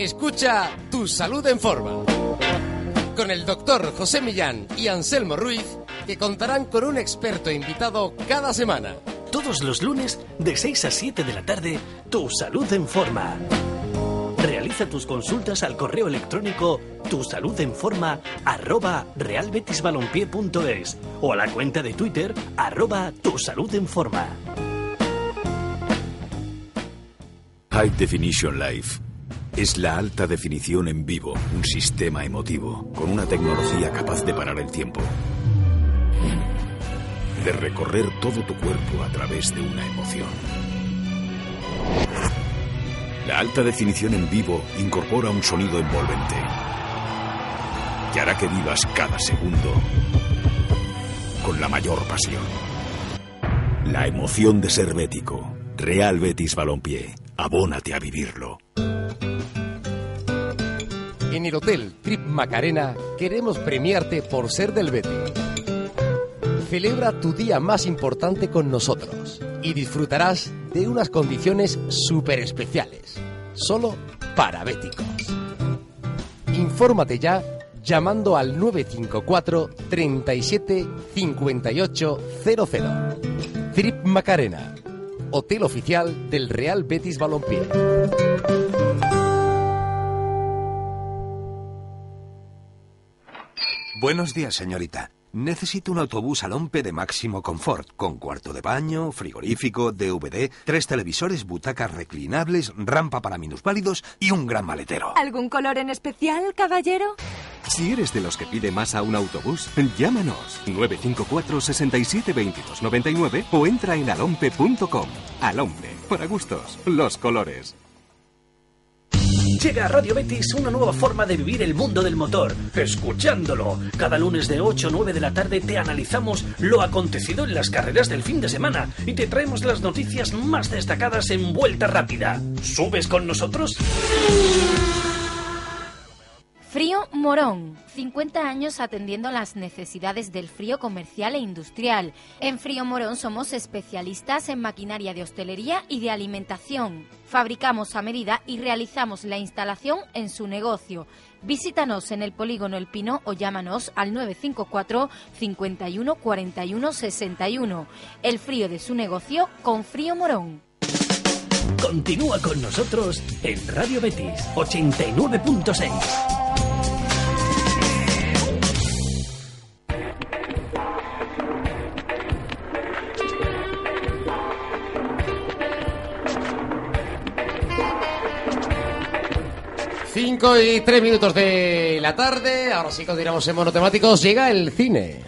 Escucha Tu Salud en Forma con el doctor José Millán y Anselmo Ruiz, que contarán con un experto invitado cada semana. Todos los lunes, de 6 a 7 de la tarde, Tu Salud en Forma. Realiza tus consultas al correo electrónico tusaludenforma arroba realbetisbalompié.es o a la cuenta de Twitter arroba tusaludenforma. High Definition Life es la alta definición en vivo, un sistema emotivo, con una tecnología capaz de parar el tiempo. De recorrer todo tu cuerpo a través de una emoción. La alta definición en vivo incorpora un sonido envolvente que hará que vivas cada segundo con la mayor pasión. La emoción de ser bético. Real Betis Balompié. Abónate a vivirlo. En el Hotel Trip Macarena queremos premiarte por ser del Betis. Celebra tu día más importante con nosotros y disfrutarás de unas condiciones súper especiales, solo para béticos. Infórmate ya llamando al 954 37 58 00. Trip Macarena, hotel oficial del Real Betis Balompié. Buenos días, señorita. Necesito un autobús al Ompe de máximo confort, con cuarto de baño, frigorífico, DVD, tres televisores, butacas reclinables, rampa para minusválidos y un gran maletero. ¿Algún color en especial, caballero? Si eres de los que pide más a un autobús, llámanos 954 67 22 99 o entra en alompe.com. Alompe, para gustos, los colores. Llega a Radio Betis una nueva forma de vivir el mundo del motor, escuchándolo. Cada lunes de 8 a 9 de la tarde te analizamos lo acontecido en las carreras del fin de semana y te traemos las noticias más destacadas en vuelta rápida. ¿Subes con nosotros? Frío Morón, 50 años atendiendo las necesidades del frío comercial e industrial. En Frío Morón somos especialistas en maquinaria de hostelería y de alimentación. Fabricamos a medida y realizamos la instalación en su negocio. Visítanos en el polígono El Pino o llámanos al 954 51 41 61. El frío de su negocio con Frío Morón. Continúa con nosotros en Radio Betis 89.6. 5 y 3 minutos de la tarde. Ahora sí continuamos en monotemáticos. Llega el cine.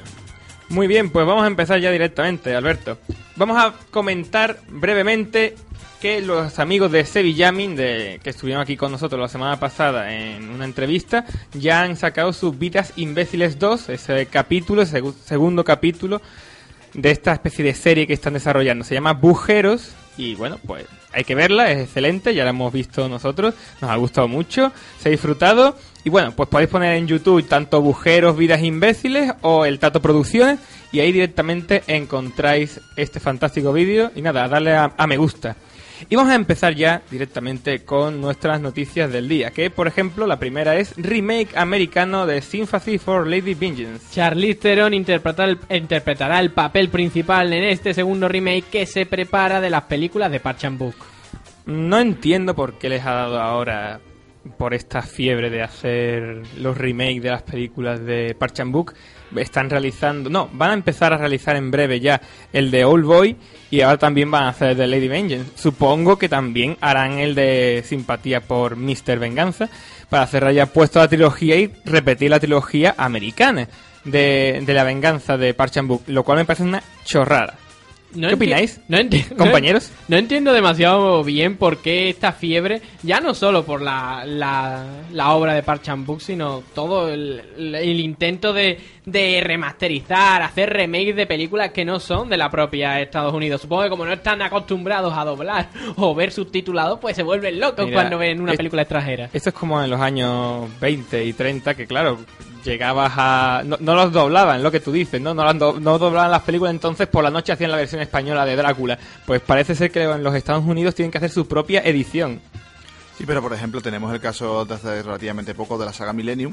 Muy bien, pues vamos a empezar ya directamente, Alberto. Vamos a comentar brevemente que los amigos de Sevillamin, de, que estuvieron aquí con nosotros la semana pasada en una entrevista, ya han sacado sus Vidas Imbéciles 2, ese capítulo, segu- segundo capítulo de esta especie de serie que están desarrollando. Se llama Bujeros y bueno, pues hay que verla, es excelente, ya la hemos visto nosotros, nos ha gustado mucho, se ha disfrutado y bueno, pues podéis poner en YouTube tanto Bujeros, Vidas Imbéciles o el Tato Producciones y ahí directamente encontráis este fantástico vídeo y nada, darle a, a me gusta. Y vamos a empezar ya directamente con nuestras noticias del día, que por ejemplo la primera es remake americano de Sympathy for Lady Vengeance. Charlize Theron interpretará el, interpretará el papel principal en este segundo remake que se prepara de las películas de Park Chan Book. No entiendo por qué les ha dado ahora por esta fiebre de hacer los remakes de las películas de Park Chan Book. Están realizando, no, van a empezar a realizar en breve ya el de Old Boy y ahora también van a hacer el de Lady Vengeance. Supongo que también harán el de Simpatía por Mr. Venganza para cerrar ya puesto la trilogía y repetir la trilogía americana de, de la venganza de Park Chan Book, lo cual me parece una chorrada. No ¿Qué opináis? No compañeros? No, entiendo demasiado bien por qué esta fiebre, ya no solo por la, la, la obra de Park Chan sino todo el, el intento de, de remasterizar, hacer remakes de películas que no son de la propia Estados Unidos. Supongo que como no están acostumbrados a doblar o ver subtitulados, pues se vuelven locos Mira, cuando ven una es- película extranjera. Esto es como en los años 20 y 30, que claro, llegabas a... No, los doblaban, lo que tú dices, ¿no? No, no doblaban las películas, entonces por la noche hacían la versión española de Drácula. Pues parece ser que en los Estados Unidos tienen que hacer su propia edición. Sí, pero por ejemplo tenemos el caso de hace relativamente poco de la saga Millennium,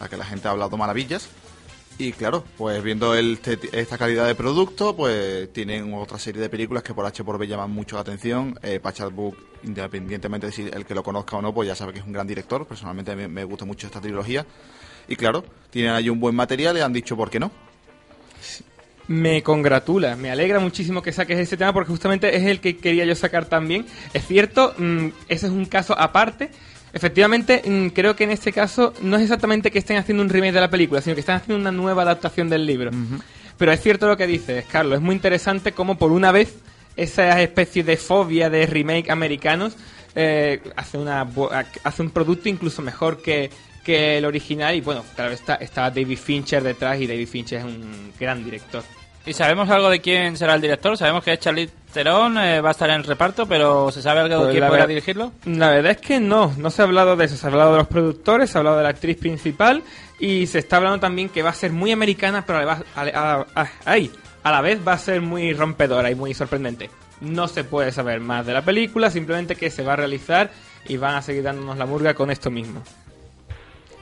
la que la gente ha hablado maravillas. Y claro, pues viendo el, este- esta calidad de producto, pues tienen otra serie de películas que por H por B llaman mucho la atención. Eh, Pachard Book, independientemente de si el que lo conozca o no, pues ya sabe que es un gran director. Personalmente me, me gusta mucho esta trilogía. Y claro, tienen ahí un buen material y han dicho por qué no. Me congratula, me alegra muchísimo que saques ese tema porque justamente es el que quería yo sacar también. Es cierto, mm, ese es un caso aparte. Efectivamente, mm, creo que en este caso no es exactamente que estén haciendo un remake de la película, sino que están haciendo una nueva adaptación del libro. Pero es cierto lo que dices, Carlos. Es muy interesante cómo por una vez esa especie de fobia de remake americanos eh, hace, una, hace un producto incluso mejor que, que el original. Y bueno, claro, está, está David Fincher detrás y David Fincher es un gran director. ¿Y sabemos algo de quién será el director? Sabemos que Charlize Theron eh, va a estar en el reparto, pero ¿se sabe algo de Pues quién podrá dirigirlo? La verdad es que no, no se ha hablado de eso, se ha hablado de los productores, se ha hablado de la actriz principal y se está hablando también que va a ser muy americana, pero a la, a, a- a- ay, a la vez va a ser muy rompedora y muy sorprendente. No se puede saber más de la película, simplemente que se va a realizar y van a seguir dándonos la murga con esto mismo.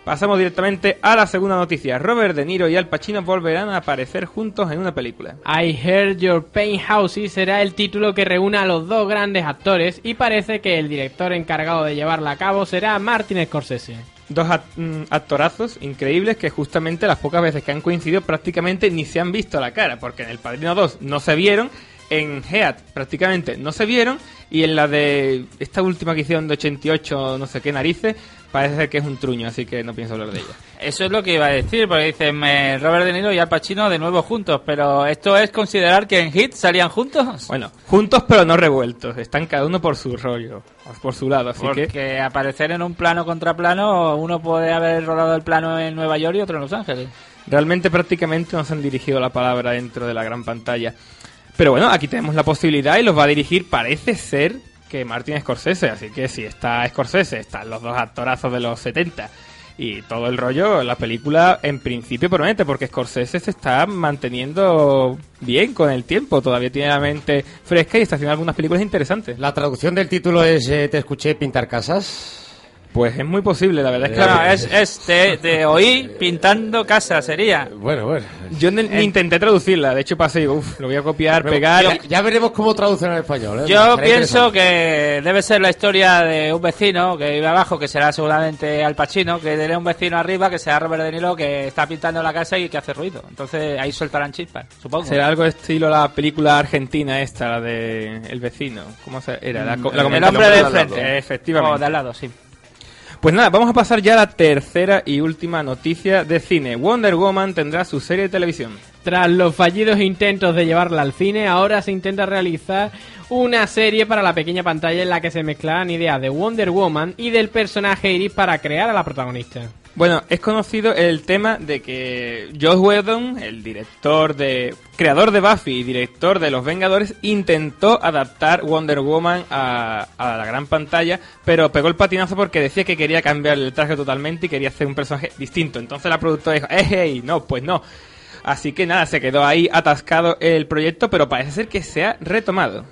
Pasamos directamente a la segunda noticia. Robert De Niro y Al Pacino volverán a aparecer juntos en una película. I Heard Your Pain Houses será el título que reúne a los dos grandes actores y parece que el director encargado de llevarla a cabo será Martin Scorsese. Dos mm, actorazos increíbles que justamente las pocas veces que han coincidido prácticamente ni se han visto la cara, porque en El Padrino 2 no se vieron, en Heat prácticamente no se vieron, y en la de esta última que hicieron de 88 no sé qué narices, parece ser que es un truño, así que no pienso hablar de ella. Eso es lo que iba a decir, porque dicen eh, Robert De Niro y Al Pacino de nuevo juntos, pero ¿esto es considerar que en Hit salían juntos? Bueno, juntos pero no revueltos, están cada uno por su rollo, por su lado, así Porque que... aparecer en un plano contra plano, uno puede haber rodado el plano en Nueva York y otro en Los Ángeles. Realmente prácticamente nos han dirigido la palabra dentro de la gran pantalla. Pero bueno, aquí tenemos la posibilidad y los va a dirigir, parece ser que Martin Scorsese. Así que si está Scorsese, están los dos actorazos de los 70 y todo el rollo, la película en principio promete, porque Scorsese se está manteniendo bien con el tiempo. Todavía tiene la mente fresca y está haciendo algunas películas interesantes. La traducción del título es eh, Te escuché pintar casas. Pues es muy posible, la verdad es que... Claro, es, te oí pintando casa, sería. Bueno, bueno. Yo ni, ni intenté traducirla, de hecho pasé y digo, uff, lo voy a copiar, pegar... Ya, ya veremos cómo traducen al español. ¿eh? Yo pienso que debe ser la historia de un vecino que vive abajo, que será seguramente Al Pacino, que tiene un vecino arriba, que será Robert De Niro, que está pintando la casa y que hace ruido. Entonces ahí soltarán chispas, supongo. Será algo estilo la película argentina esta, la de El vecino. ¿Cómo se era? La, co- la El hombre de frente. Efectivamente. O de al lado, sí. Pues nada, vamos a pasar ya a la tercera y última noticia de cine. Wonder Woman tendrá su serie de televisión. Tras los fallidos intentos de llevarla al cine, ahora se intenta realizar una serie para la pequeña pantalla en la que se mezclarán ideas de Wonder Woman y del personaje Iris para crear a la protagonista. Bueno, es conocido el tema de que Josh Whedon, el director de creador de Buffy y director de Los Vengadores, intentó adaptar Wonder Woman a, a la gran pantalla, pero pegó el patinazo porque decía que quería cambiar el traje totalmente y quería hacer un personaje distinto. Entonces la productora dijo, "Eh, hey, no, pues no." Así que nada, se quedó ahí atascado el proyecto, pero parece ser que se ha retomado.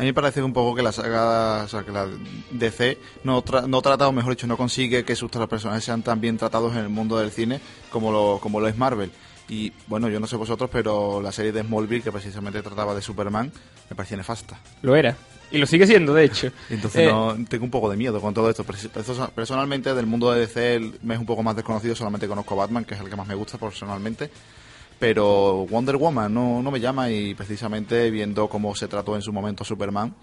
A mí me parece un poco que la saga, o sea, que la DC no, tra- no trata, o mejor dicho, no consigue que sus personajes sean tan bien tratados en el mundo del cine como lo, como lo es Marvel. Y bueno, yo no sé vosotros, pero la serie de Smallville, que precisamente trataba de Superman, me parecía nefasta. Lo era. Y lo sigue siendo, de hecho. Entonces Eh, no, tengo un poco de miedo con todo esto. Perso- perso- Personalmente, del mundo de DC me es un poco más desconocido. Solamente conozco a Batman, que es el que más me gusta personalmente. Pero Wonder Woman no, no me llama y precisamente viendo cómo se trató en su momento Superman,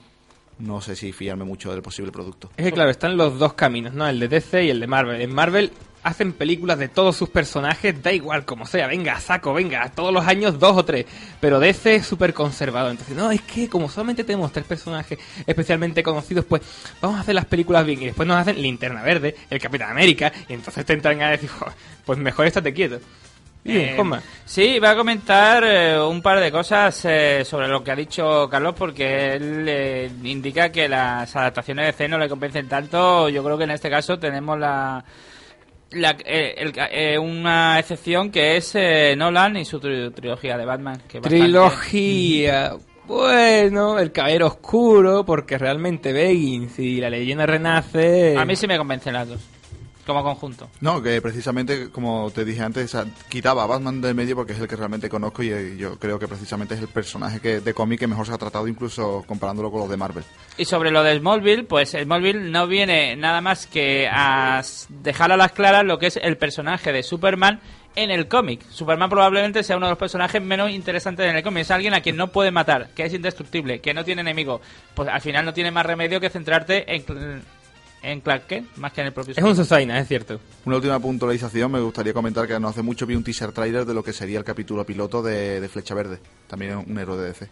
no sé si fiarme mucho del posible producto. Es que claro, están los dos caminos, ¿no? El de DC y el de Marvel. En Marvel hacen películas de todos sus personajes, da igual como sea, venga, saco, venga, todos los años dos o tres. Pero DC es súper conservador. Entonces, no, es que como solamente tenemos tres personajes especialmente conocidos, pues vamos a hacer las películas bien. Y después nos hacen Linterna Verde, el Capitán América, y entonces te entran a decir, "Jo, pues mejor estate quieto. Bien, Eh, Juanma. Sí, voy a comentar eh, un par de cosas eh, sobre lo que ha dicho Carlos, porque él eh, indica que las adaptaciones de C no le convencen tanto. Yo creo que en este caso tenemos la, la- eh, el- eh, una excepción que es eh, Nolan y su tri- trilogía de Batman. Que bastante- Trilogía. Bueno, el caballero oscuro, porque realmente Begins y la leyenda renace. A mí sí me convencen las dos, como conjunto. No, que precisamente, como te dije antes, quitaba a Batman del medio porque es el que realmente conozco y eh, yo creo que precisamente es el personaje que, de cómic que mejor se ha tratado, incluso comparándolo con los de Marvel. Y sobre lo de Smallville, pues Smallville no viene nada más que a dejar a las claras lo que es el personaje de Superman en el cómic. Superman probablemente sea uno de los personajes menos interesantes en el cómic. Es alguien a quien no puede matar, que es indestructible, que no tiene enemigo. Pues al final no tiene más remedio que centrarte en, en Clark Kent, más que en el propio Es un. Sosaina, es cierto. Una última puntualización, me gustaría comentar que no hace mucho vi un teaser trailer de lo que sería el capítulo piloto de, de Flecha Verde, también un héroe de DC.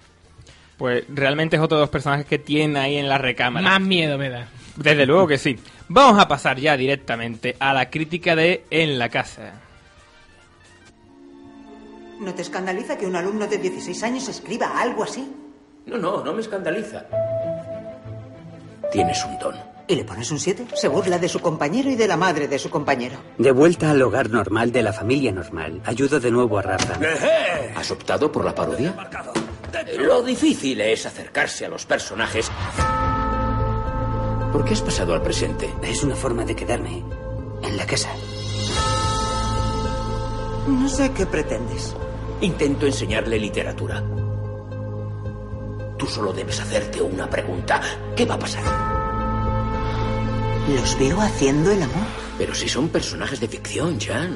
Pues realmente es otro de los personajes que tiene ahí en la recámara. Más miedo me da. Desde luego que sí. Vamos a pasar ya directamente a la crítica de En la casa. ¿No te escandaliza que un alumno de 16 años escriba algo así? No, no, no me escandaliza. Tienes un don. ¿Y le pones un 7? Se burla de su compañero y de la madre de su compañero. De vuelta al hogar normal de la familia normal. Ayudo de nuevo a Rafa. ¿Has optado por la parodia? Lo difícil es acercarse a los personajes. ¿Por qué has pasado al presente? Es una forma de quedarme en la casa. No sé qué pretendes. Intento enseñarle literatura. Tú solo debes hacerte una pregunta. ¿Qué va a pasar? Los veo haciendo el amor. Pero si son personajes de ficción, Jan.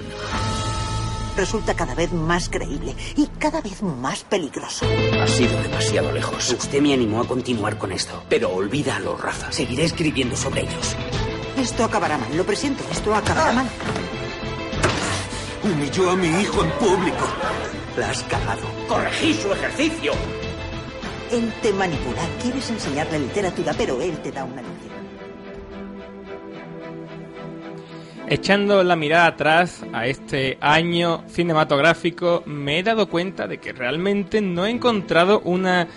Resulta cada vez más creíble y cada vez más peligroso. Has ido demasiado lejos. Usted me animó a continuar con esto. Pero olvídalo, Rafa. Seguiré escribiendo sobre ellos. Esto acabará mal, lo presiento, esto acabará mal. Humilló a mi hijo en público. La has cagado. ¡Corregí su ejercicio! Él te manipula, quieres enseñarle literatura, pero él te da una lección. Echando la mirada atrás a este año cinematográfico, me he dado cuenta de que realmente no he encontrado una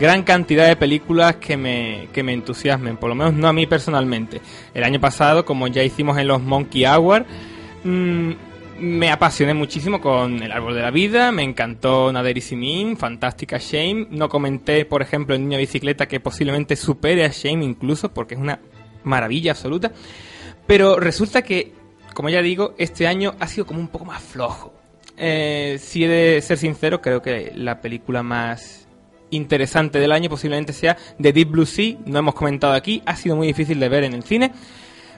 gran cantidad de películas que me, que me entusiasmen, por lo menos no a mí personalmente. El año pasado, como ya hicimos en los Monkey Hour, mm, me apasioné muchísimo con El Árbol de la Vida, me encantó Nader y Simin, fantástica Shame. No comenté, por ejemplo, El Niño Bicicleta, que posiblemente supere a Shame incluso, porque es una maravilla absoluta. Pero resulta que, como ya digo, este año ha sido como un poco más flojo. Eh, si he de ser sincero, creo que la película más interesante del año posiblemente sea The Deep Blue Sea. No hemos comentado aquí, ha sido muy difícil de ver en el cine.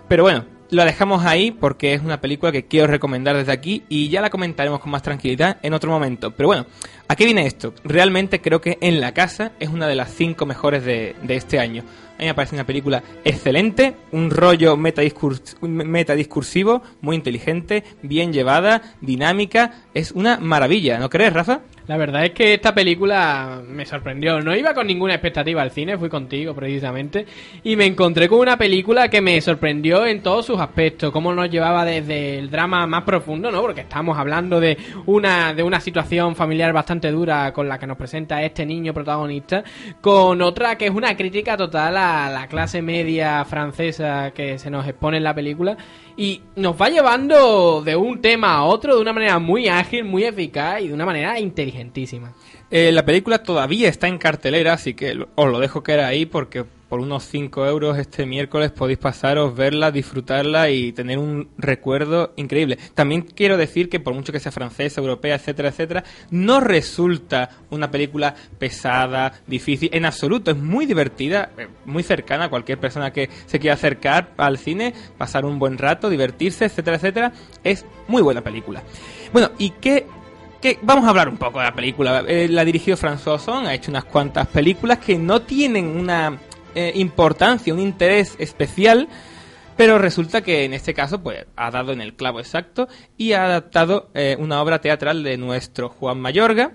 Pero bueno, la dejamos ahí porque es una película que quiero recomendar desde aquí y ya la comentaremos con más tranquilidad en otro momento. Pero bueno, ¿a qué viene esto? Realmente creo que En la casa es una de las cinco mejores de, este año. A mí me parece una película excelente, un rollo metadiscurs- metadiscursivo, muy inteligente, bien llevada, dinámica. Es una maravilla, ¿no crees, Rafa? La verdad es que esta película me sorprendió. No iba con ninguna expectativa al cine, fui contigo precisamente. Y me encontré con una película que me sorprendió en todos sus aspectos. Cómo nos llevaba desde el drama más profundo, ¿no? Porque estamos hablando de una, de una situación familiar bastante dura con la que nos presenta este niño protagonista. Con otra que es una crítica total a la clase media francesa que se nos expone en la película. Y nos va llevando de un tema a otro de una manera muy ágil, muy eficaz y de una manera inteligentísima. Eh, la película todavía está en cartelera, así que os lo dejo caer ahí porque por unos 5 euros este miércoles podéis pasaros, verla, disfrutarla y tener un recuerdo increíble. También quiero decir que por mucho que sea francesa, europea, etcétera, etcétera, no resulta una película pesada, difícil, en absoluto. Es muy divertida, eh, muy cercana a cualquier persona que se quiera acercar al cine, pasar un buen rato, divertirse, etcétera, etcétera. Es muy buena película. Bueno, ¿y qué que vamos a hablar un poco de la película. Eh, la dirigió François Ozon, ha hecho unas cuantas películas que no tienen una eh, importancia, un interés especial, pero resulta que en este caso pues ha dado en el clavo exacto y ha adaptado eh, una obra teatral de nuestro Juan Mayorga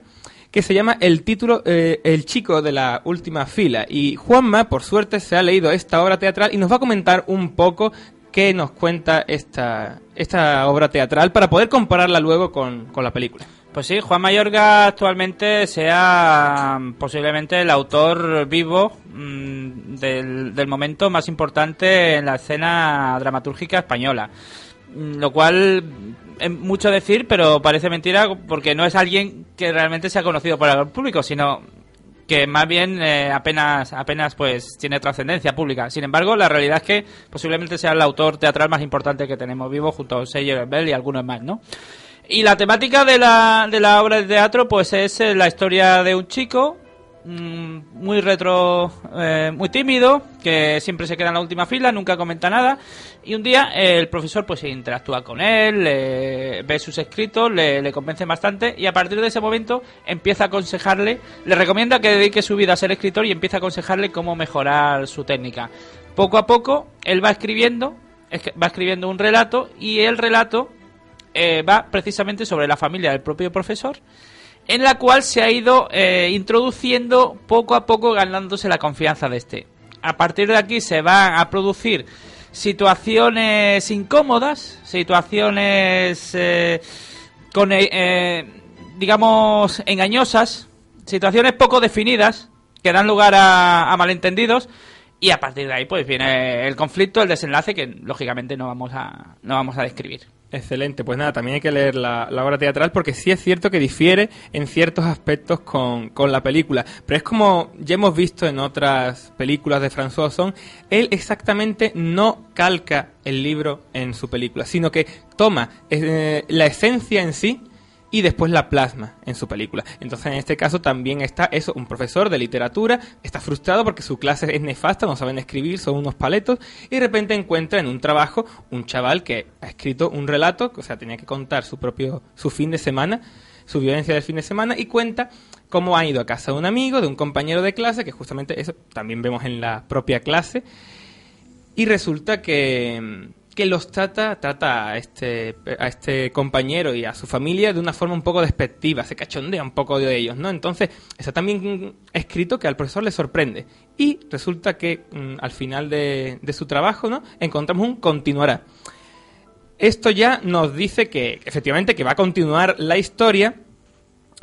que se llama el título eh, El chico de la última fila y Juanma por suerte se ha leído esta obra teatral y nos va a comentar un poco qué nos cuenta esta, esta obra teatral para poder compararla luego con, con la película. Pues sí, Juan Mayorga actualmente sea mm, posiblemente el autor vivo mm, del, del momento más importante en la escena dramatúrgica española. Mm, Lo cual es mucho decir, pero parece mentira porque no es alguien que realmente sea conocido por el público, sino que más bien eh, apenas apenas pues tiene trascendencia pública. Sin embargo, la realidad es que posiblemente sea el autor teatral más importante que tenemos vivo junto a Sayer Bell y algunos más, ¿no? Y la temática de la, de la obra de teatro pues es eh, la historia de un chico mm, muy retro, eh, muy tímido, que siempre se queda en la última fila, nunca comenta nada. Y un día eh, el profesor pues interactúa con él, ve sus escritos, le, le convence bastante y a partir de ese momento empieza a aconsejarle, le recomienda que dedique su vida a ser escritor y empieza a aconsejarle cómo mejorar su técnica. Poco a poco él va escribiendo, va escribiendo un relato y el relato eh, va precisamente sobre la familia del propio profesor, en la cual se ha ido eh, introduciendo poco a poco ganándose la confianza de este. A partir de aquí se van a producir situaciones incómodas, situaciones eh, con, eh, eh, digamos, engañosas, situaciones poco definidas que dan lugar a, a malentendidos y a partir de ahí pues viene el conflicto, el desenlace que lógicamente no vamos a, no vamos a describir. Excelente, pues nada, también hay que leer la, obra teatral porque sí es cierto que difiere en ciertos aspectos con, con la película, pero es como ya hemos visto en otras películas de François Ozon, él exactamente no calca el libro en su película, sino que toma eh, la esencia en sí y después la plasma en su película. Entonces, en este caso también está eso, un profesor de literatura, está frustrado porque su clase es nefasta, no saben escribir, son unos paletos, y de repente encuentra en un trabajo un chaval que ha escrito un relato, o sea, tenía que contar su propio, su fin de semana, su vivencia del fin de semana, y cuenta cómo ha ido a casa de un amigo, de un compañero de clase, que justamente eso también vemos en la propia clase, y resulta que, que los trata, trata a este, a este compañero y a su familia de una forma un poco despectiva, se cachondea un poco de ellos, ¿no? Entonces, está también escrito que al profesor le sorprende. Y resulta que mm, al final de, de su trabajo, ¿no? Encontramos un continuará. Esto ya nos dice que efectivamente que va a continuar la historia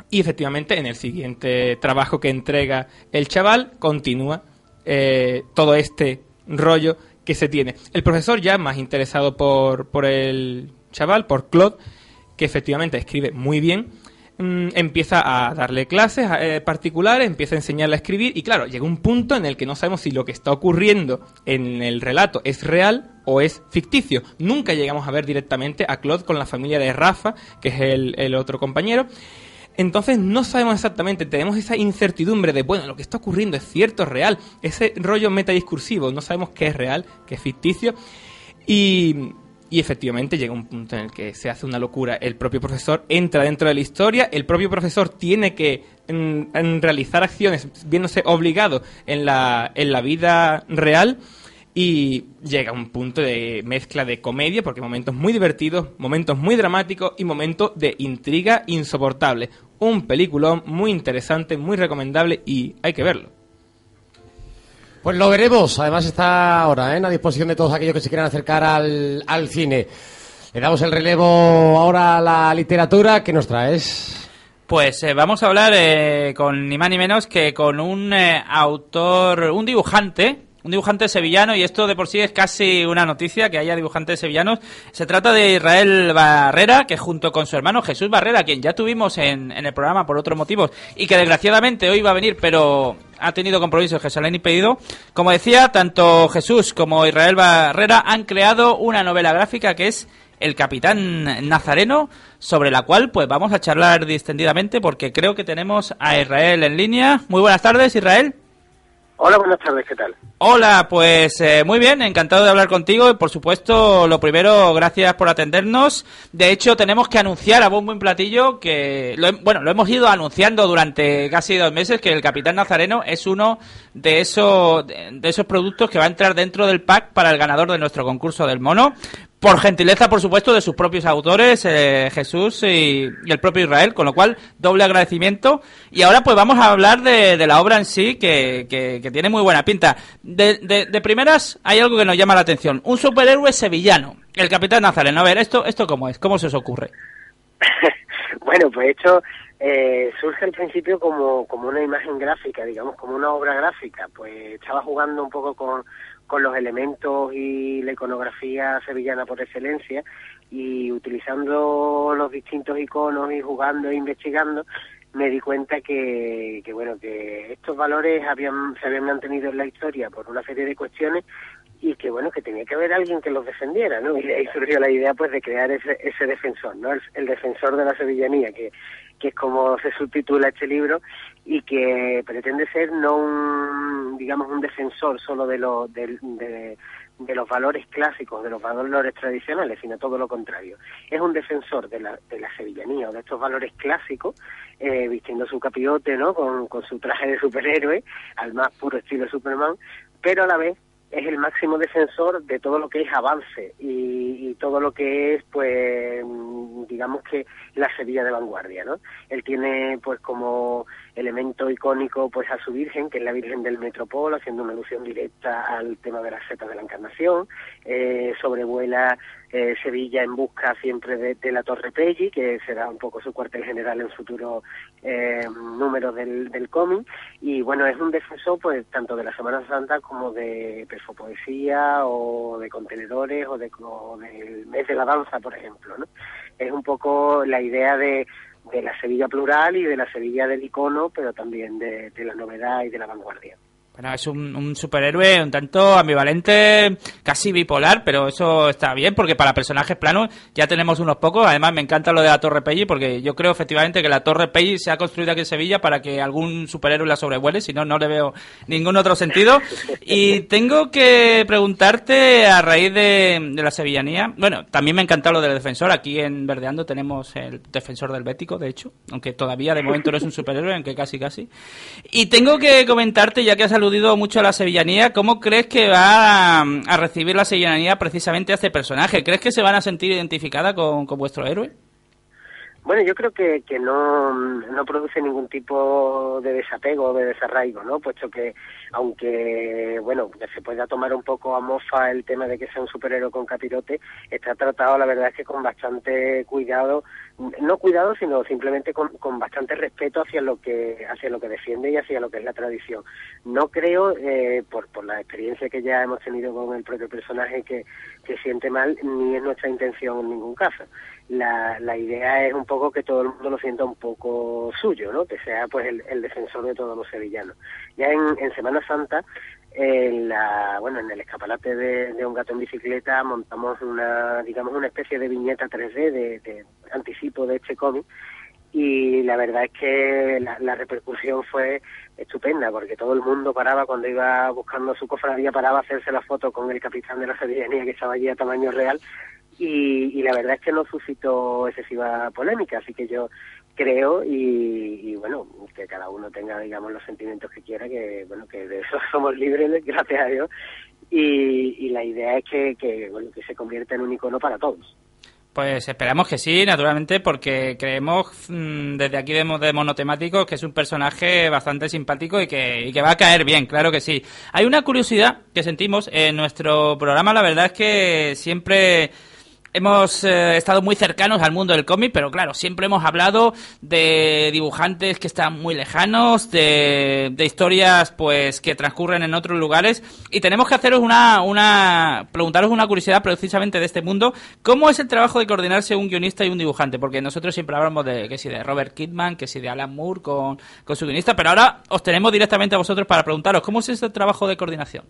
y efectivamente en el siguiente trabajo que entrega el chaval continúa eh, todo este rollo que se tiene. El profesor ya más interesado por, por el chaval, por Claude, que efectivamente escribe muy bien, mm, empieza a darle clases eh, particulares, empieza a enseñarle a escribir y claro, llega un punto en el que no sabemos si lo que está ocurriendo en el relato es real o es ficticio. Nunca llegamos a ver directamente a Claude con la familia de Rafa, que es el, el otro compañero. Entonces no sabemos exactamente, tenemos esa incertidumbre de, bueno, lo que está ocurriendo es cierto, es real, ese rollo metadiscursivo, no sabemos qué es real, qué es ficticio. Y, y efectivamente llega un punto en el que se hace una locura. El propio profesor entra dentro de la historia, el propio profesor tiene que realizar acciones viéndose obligado en la, en la vida real y llega un punto de mezcla de comedia, porque momentos muy divertidos, momentos muy dramáticos y momentos de intriga insoportable. Un peliculón muy interesante, muy recomendable y hay que verlo. Pues lo veremos. Además está ahora ¿eh? en la disposición de todos aquellos que se quieran acercar al, al cine. Le damos el relevo ahora a la literatura. ¿Qué nos traes? Pues eh, vamos a hablar eh, con ni más ni menos que con un eh, autor, un dibujante, un dibujante sevillano, y esto de por sí es casi una noticia que haya dibujantes sevillanos. Se trata de Israel Barrera, que junto con su hermano Jesús Barrera, quien ya tuvimos en, el programa por otros motivos, y que desgraciadamente hoy va a venir, pero ha tenido compromisos que se le han impedido. Como decía, tanto Jesús como Israel Barrera han creado una novela gráfica que es el Capitán Nazareno, sobre la cual pues vamos a charlar distendidamente porque creo que tenemos a Israel en línea. Muy buenas tardes, Israel. Hola, buenas tardes, ¿qué tal? Hola, pues eh, muy bien, encantado de hablar contigo y por supuesto, lo primero, gracias por atendernos. De hecho, tenemos que anunciar a bombo en platillo que, lo bueno, lo hemos ido anunciando durante casi dos meses que el Capitán Nazareno es uno de esos, de esos productos que va a entrar dentro del pack para el ganador de nuestro concurso del mono. Por gentileza, por supuesto, de sus propios autores, eh, Jesús y, el propio Israel, con lo cual, doble agradecimiento. Y ahora, pues vamos a hablar de, de la obra en sí, que, que- que tiene muy buena pinta. De, de- de primeras, hay algo que nos llama la atención. Un superhéroe sevillano, el Capitán Nazareno. A ver, ¿esto, esto cómo es? ¿Cómo se os ocurre? Bueno, pues esto eh, surge al principio como, como una imagen gráfica, digamos, como una obra gráfica. Pues estaba jugando un poco con, con los elementos y la iconografía sevillana por excelencia y utilizando los distintos iconos y jugando e investigando me di cuenta que, que bueno que estos valores habían se habían mantenido en la historia por una serie de cuestiones y que bueno que tenía que haber alguien que los defendiera no y de ahí surgió la idea pues de crear ese, ese defensor no el, el defensor de la sevillanía que que es como se subtitula este libro y que pretende ser no un digamos un defensor solo de del- de, de los valores clásicos, de los valores tradicionales, sino todo lo contrario. Es un defensor de la, de la sevillanía o de estos valores clásicos, eh, vistiendo su capiote, ¿no? Con, con su traje de superhéroe, al más puro estilo Superman, pero a la vez es el máximo defensor de todo lo que es avance y, y todo lo que es, pues, mm, digamos que la Sevilla de vanguardia, ¿no? Él tiene, pues, como elemento icónico, pues, a su Virgen, que es la Virgen del Metropol, haciendo una alusión directa al tema de la seta de la Encarnación. Eh, sobrevuela eh, Sevilla en busca siempre de, la Torre Pelli, que será un poco su cuartel general en futuro eh, número del, del cómic. Y bueno, es un defensor pues tanto de la Semana Santa como de perfopoesía o de contenedores o, de, o del mes de la danza, por ejemplo. ¿no? Es un poco la idea de, de la Sevilla plural y de la Sevilla del icono, pero también de, de la novedad y de la vanguardia. Es un, superhéroe un tanto ambivalente, casi bipolar, pero eso está bien porque para personajes planos ya tenemos unos pocos. Además, me encanta lo de la Torre Pelli porque yo creo efectivamente que la Torre Pelli se ha construido aquí en Sevilla para que algún superhéroe la sobrevuele, si no, no le veo ningún otro sentido. Y tengo que preguntarte a raíz de, de la sevillanía. Bueno, también me encanta lo del defensor. Aquí en Verdeando tenemos el defensor del Bético, de hecho, aunque todavía de momento no es un superhéroe, aunque casi casi. Y tengo que comentarte, ya que has aludido mucho a la sevillanía, ¿cómo crees que va a, recibir la sevillanía precisamente a este personaje? ¿Crees que se van a sentir identificada con, con vuestro héroe? Bueno, yo creo que, que no, no produce ningún tipo de desapego o de desarraigo, ¿no? Puesto que, aunque, bueno, se pueda tomar un poco a mofa el tema de que sea un superhéroe con capirote, está tratado, la verdad es que con bastante cuidado, no cuidado, sino simplemente con, con bastante respeto hacia lo que hacia lo que defiende y hacia lo que es la tradición. No creo, eh, por, por la experiencia que ya hemos tenido con el propio personaje, que, que siente mal, ni es nuestra intención en ningún caso la, la idea es un poco que todo el mundo lo sienta un poco suyo, ¿no? Que sea pues el, defensor de todos los sevillanos. Ya en, en Semana Santa, en la, bueno, en el escaparate de, de un gato en bicicleta montamos una, digamos, una especie de viñeta 3D de, de anticipo de este cómic y la verdad es que la, la, repercusión fue estupenda porque todo el mundo paraba cuando iba buscando su cofradía paraba a hacerse la foto con el capitán de la sevillanía que estaba allí a tamaño real y, y, la verdad es que no suscitó excesiva polémica así que yo creo y, y, bueno que cada uno tenga digamos los sentimientos que quiera que bueno que de eso somos libres gracias a Dios y, y la idea es que, que bueno que se convierta en un icono para todos pues esperamos que sí, naturalmente, porque creemos mmm, desde aquí de, de Monotemáticos que es un personaje bastante simpático y que, y que va a caer bien, claro que sí. Hay una curiosidad que sentimos en nuestro programa, la verdad es que siempre Hemos eh, estado muy cercanos al mundo del cómic, pero claro, siempre hemos hablado de dibujantes que están muy lejanos, de, de, historias pues que transcurren en otros lugares y tenemos que haceros una, una preguntaros una curiosidad precisamente de este mundo, ¿cómo es el trabajo de coordinarse un guionista y un dibujante? Porque nosotros siempre hablamos de que si de Robert Kidman, que si de Alan Moore con, con su guionista, pero ahora os tenemos directamente a vosotros para preguntaros, ¿cómo es este trabajo de coordinación?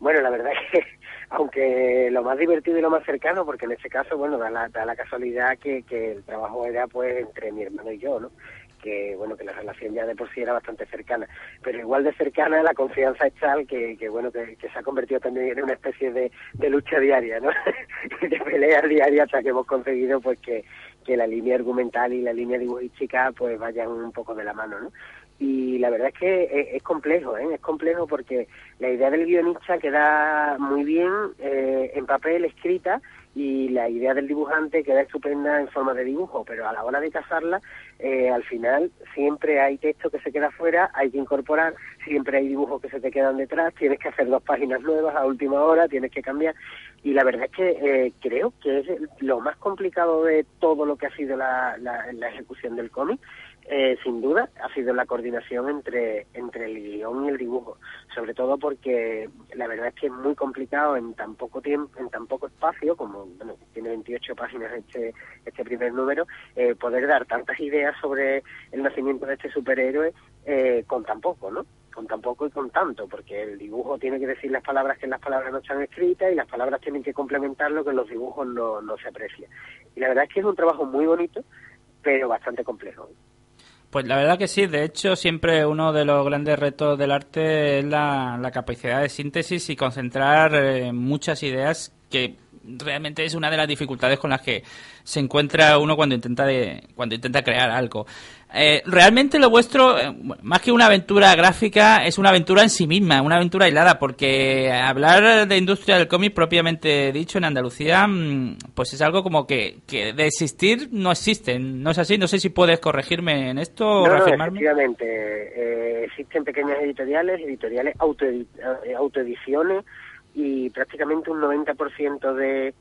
Bueno, la verdad es que aunque lo más divertido y lo más cercano, porque en este caso, bueno, da la, da la casualidad que, que el trabajo era pues entre mi hermano y yo, ¿no? que bueno que la relación ya de por sí era bastante cercana. Pero igual de cercana la confianza es tal que, que bueno que, que, se ha convertido también en una especie de, de lucha diaria no de pelea diaria hasta que hemos conseguido pues que, que la línea argumental y la línea dibujística pues vayan un poco de la mano no y la verdad es que es, complejo, ¿eh? es complejo porque la idea del guionista queda muy bien eh, en papel escrita y la idea del dibujante queda estupenda en forma de dibujo, pero a la hora de casarla, eh, al final siempre hay texto que se queda fuera, hay que incorporar, siempre hay dibujos que se te quedan detrás, tienes que hacer dos páginas nuevas a última hora, tienes que cambiar, y la verdad es que eh, creo que es lo más complicado de todo lo que ha sido la, la, la ejecución del cómic, eh, sin duda ha sido la coordinación entre, entre el guion y el dibujo, sobre todo porque la verdad es que es muy complicado en tan poco tiempo, en tan poco espacio, como bueno, tiene 28 páginas este, este primer número, eh, poder dar tantas ideas sobre el nacimiento de este superhéroe eh, con tan poco, ¿no? con tan poco y con tanto, porque el dibujo tiene que decir las palabras que en las palabras no están escritas y las palabras tienen que complementar lo que en los dibujos no, no se aprecia. Y la verdad es que es un trabajo muy bonito, pero bastante complejo. Pues la verdad que sí, de hecho siempre uno de los grandes retos del arte es la, capacidad de síntesis y concentrar eh, muchas ideas que realmente es una de las dificultades con las que se encuentra uno cuando intenta de, cuando intenta crear algo. Eh, realmente lo vuestro, eh, más que una aventura gráfica, es una aventura en sí misma, una aventura aislada, porque hablar de industria del cómic propiamente dicho en Andalucía, mm, pues es algo como que, que de existir no existe, ¿no es así? No sé si puedes corregirme en esto o no, reafirmarme. No, efectivamente, eh, existen pequeñas editoriales, editoriales eh, autoediciones y prácticamente un 90% de,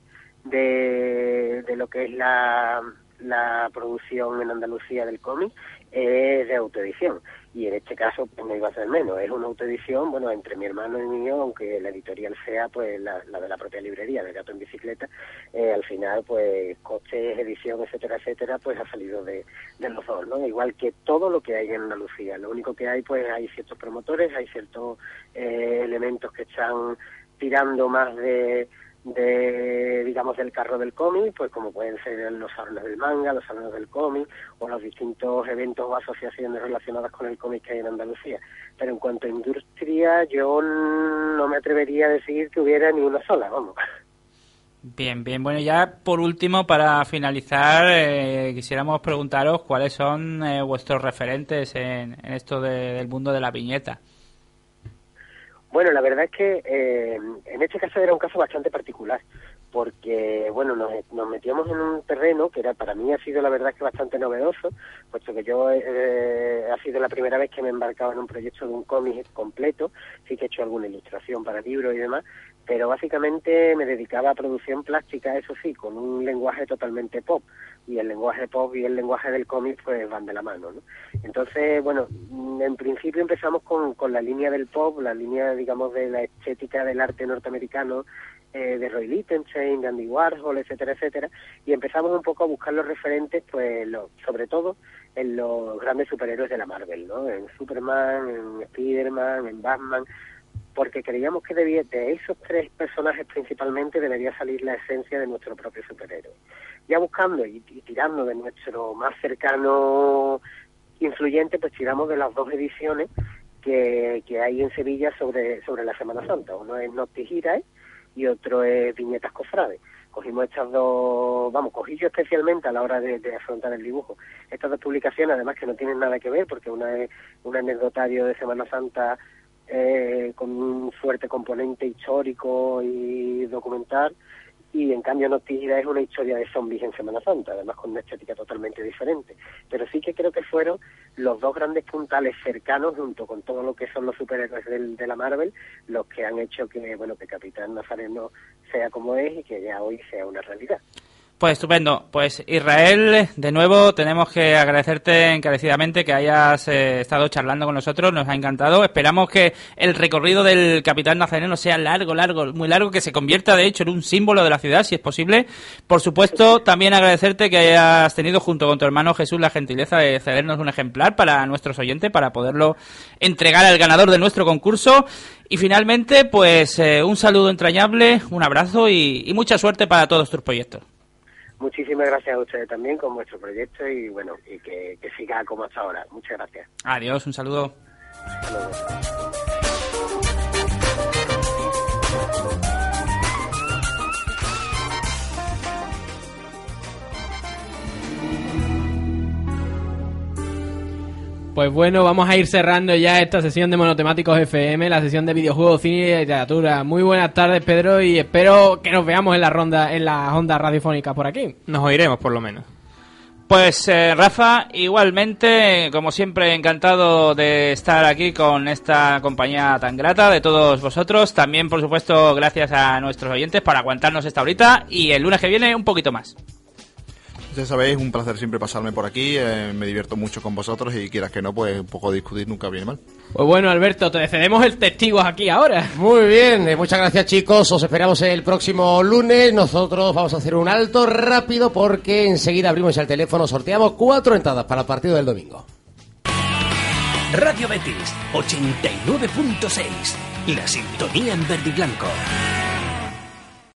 de, de lo que es la la producción en Andalucía del cómic es de autoedición. Y en este caso pues, no iba a ser menos. Es una autoedición bueno entre mi hermano y mío aunque la editorial sea pues la, la de la propia librería de gato en bicicleta eh, al final pues costes edición etcétera etcétera pues ha salido de, de los dos no igual que todo lo que hay en Andalucía. Lo único que hay pues hay ciertos promotores hay ciertos eh, elementos que están tirando más de de digamos del carro del cómic pues como pueden ser los salones del manga los salones del cómic o los distintos eventos o asociaciones relacionadas con el cómic que hay en Andalucía pero en cuanto a industria yo no me atrevería a decir que hubiera ni una sola vamos Bien, bien. Bueno, ya por último, para finalizar, eh, quisiéramos preguntaros cuáles son eh, vuestros referentes en, en esto de, del mundo de la viñeta. Bueno, la verdad es que eh, en este caso era un caso bastante particular, porque bueno, nos, nos, metíamos en un terreno que era para mí ha sido la verdad que bastante novedoso, puesto que yo eh, ha sido la primera vez que me he embarcado en un proyecto de un cómic completo, sí que he hecho alguna ilustración para libros y demás, pero básicamente me dedicaba a producción plástica, eso sí, con un lenguaje totalmente pop, y el lenguaje pop y el lenguaje del cómic pues van de la mano, ¿no? Entonces, bueno, en principio empezamos con, con la línea del pop, la línea, digamos, de la estética del arte norteamericano, eh, de Roy Lichtenstein, de Andy Warhol, etcétera, etcétera, y empezamos un poco a buscar los referentes, pues, lo, sobre todo en los grandes superhéroes de la Marvel, ¿no? En Superman, en Spiderman, en Batman, porque creíamos que debía, de esos tres personajes principalmente debería salir la esencia de nuestro propio superhéroe. Ya buscando y, tirando de nuestro más cercano influyente, pues tiramos de las dos ediciones que, que hay en Sevilla sobre, sobre la Semana Santa. Uno es Noctis Irae y otro es Viñetas Cofrades. Cogimos estas dos, vamos, cogí yo especialmente a la hora de, de afrontar el dibujo. Estas dos publicaciones, además que no tienen nada que ver, porque una es un anecdotario de Semana Santa eh, con un fuerte componente histórico y documental, y en cambio Noctira es una historia de zombies en Semana Santa, además con una estética totalmente diferente. Pero sí que creo que fueron los dos grandes puntales cercanos, junto con todo lo que son los superhéroes del, de la Marvel, los que han hecho que, bueno, que Capitán Nazareno sea como es y que ya hoy sea una realidad. Pues estupendo. Pues Israel, de nuevo tenemos que agradecerte encarecidamente que hayas eh, estado charlando con nosotros, nos ha encantado. Esperamos que el recorrido del Capitán Nazareno sea largo, largo, muy largo, que se convierta de hecho en un símbolo de la ciudad, si es posible. Por supuesto, también agradecerte que hayas tenido junto con tu hermano Jesús la gentileza de cedernos un ejemplar para nuestros oyentes, para poderlo entregar al ganador de nuestro concurso. Y finalmente, pues eh, un saludo entrañable, un abrazo y mucha suerte para todos tus proyectos. Muchísimas gracias a ustedes también con vuestro proyecto y bueno, y que, que siga como hasta ahora. Muchas gracias. Adiós, un saludo. Hasta luego. Pues bueno, vamos a ir cerrando ya esta sesión de Monotemáticos FM, la sesión de videojuegos, cine y literatura. Muy buenas tardes, Pedro, y espero que nos veamos en la ronda, en las ondas radiofónicas por aquí. Nos oiremos, por lo menos. Pues eh, Rafa, igualmente, como siempre, encantado de estar aquí con esta compañía tan grata de todos vosotros. También, por supuesto, gracias a nuestros oyentes por aguantarnos esta horita y el lunes que viene un poquito más. Ya sabéis, un placer siempre pasarme por aquí, eh, me divierto mucho con vosotros y quieras que no, pues un poco discutir nunca viene mal. Pues bueno, Alberto, te cedemos el testigo aquí ahora. Muy bien, eh, muchas gracias chicos, os esperamos el próximo lunes, nosotros vamos a hacer un alto rápido porque enseguida abrimos el teléfono, sorteamos cuatro entradas para el partido del domingo. Radio Betis 89.6. La sintonía en verde y blanco.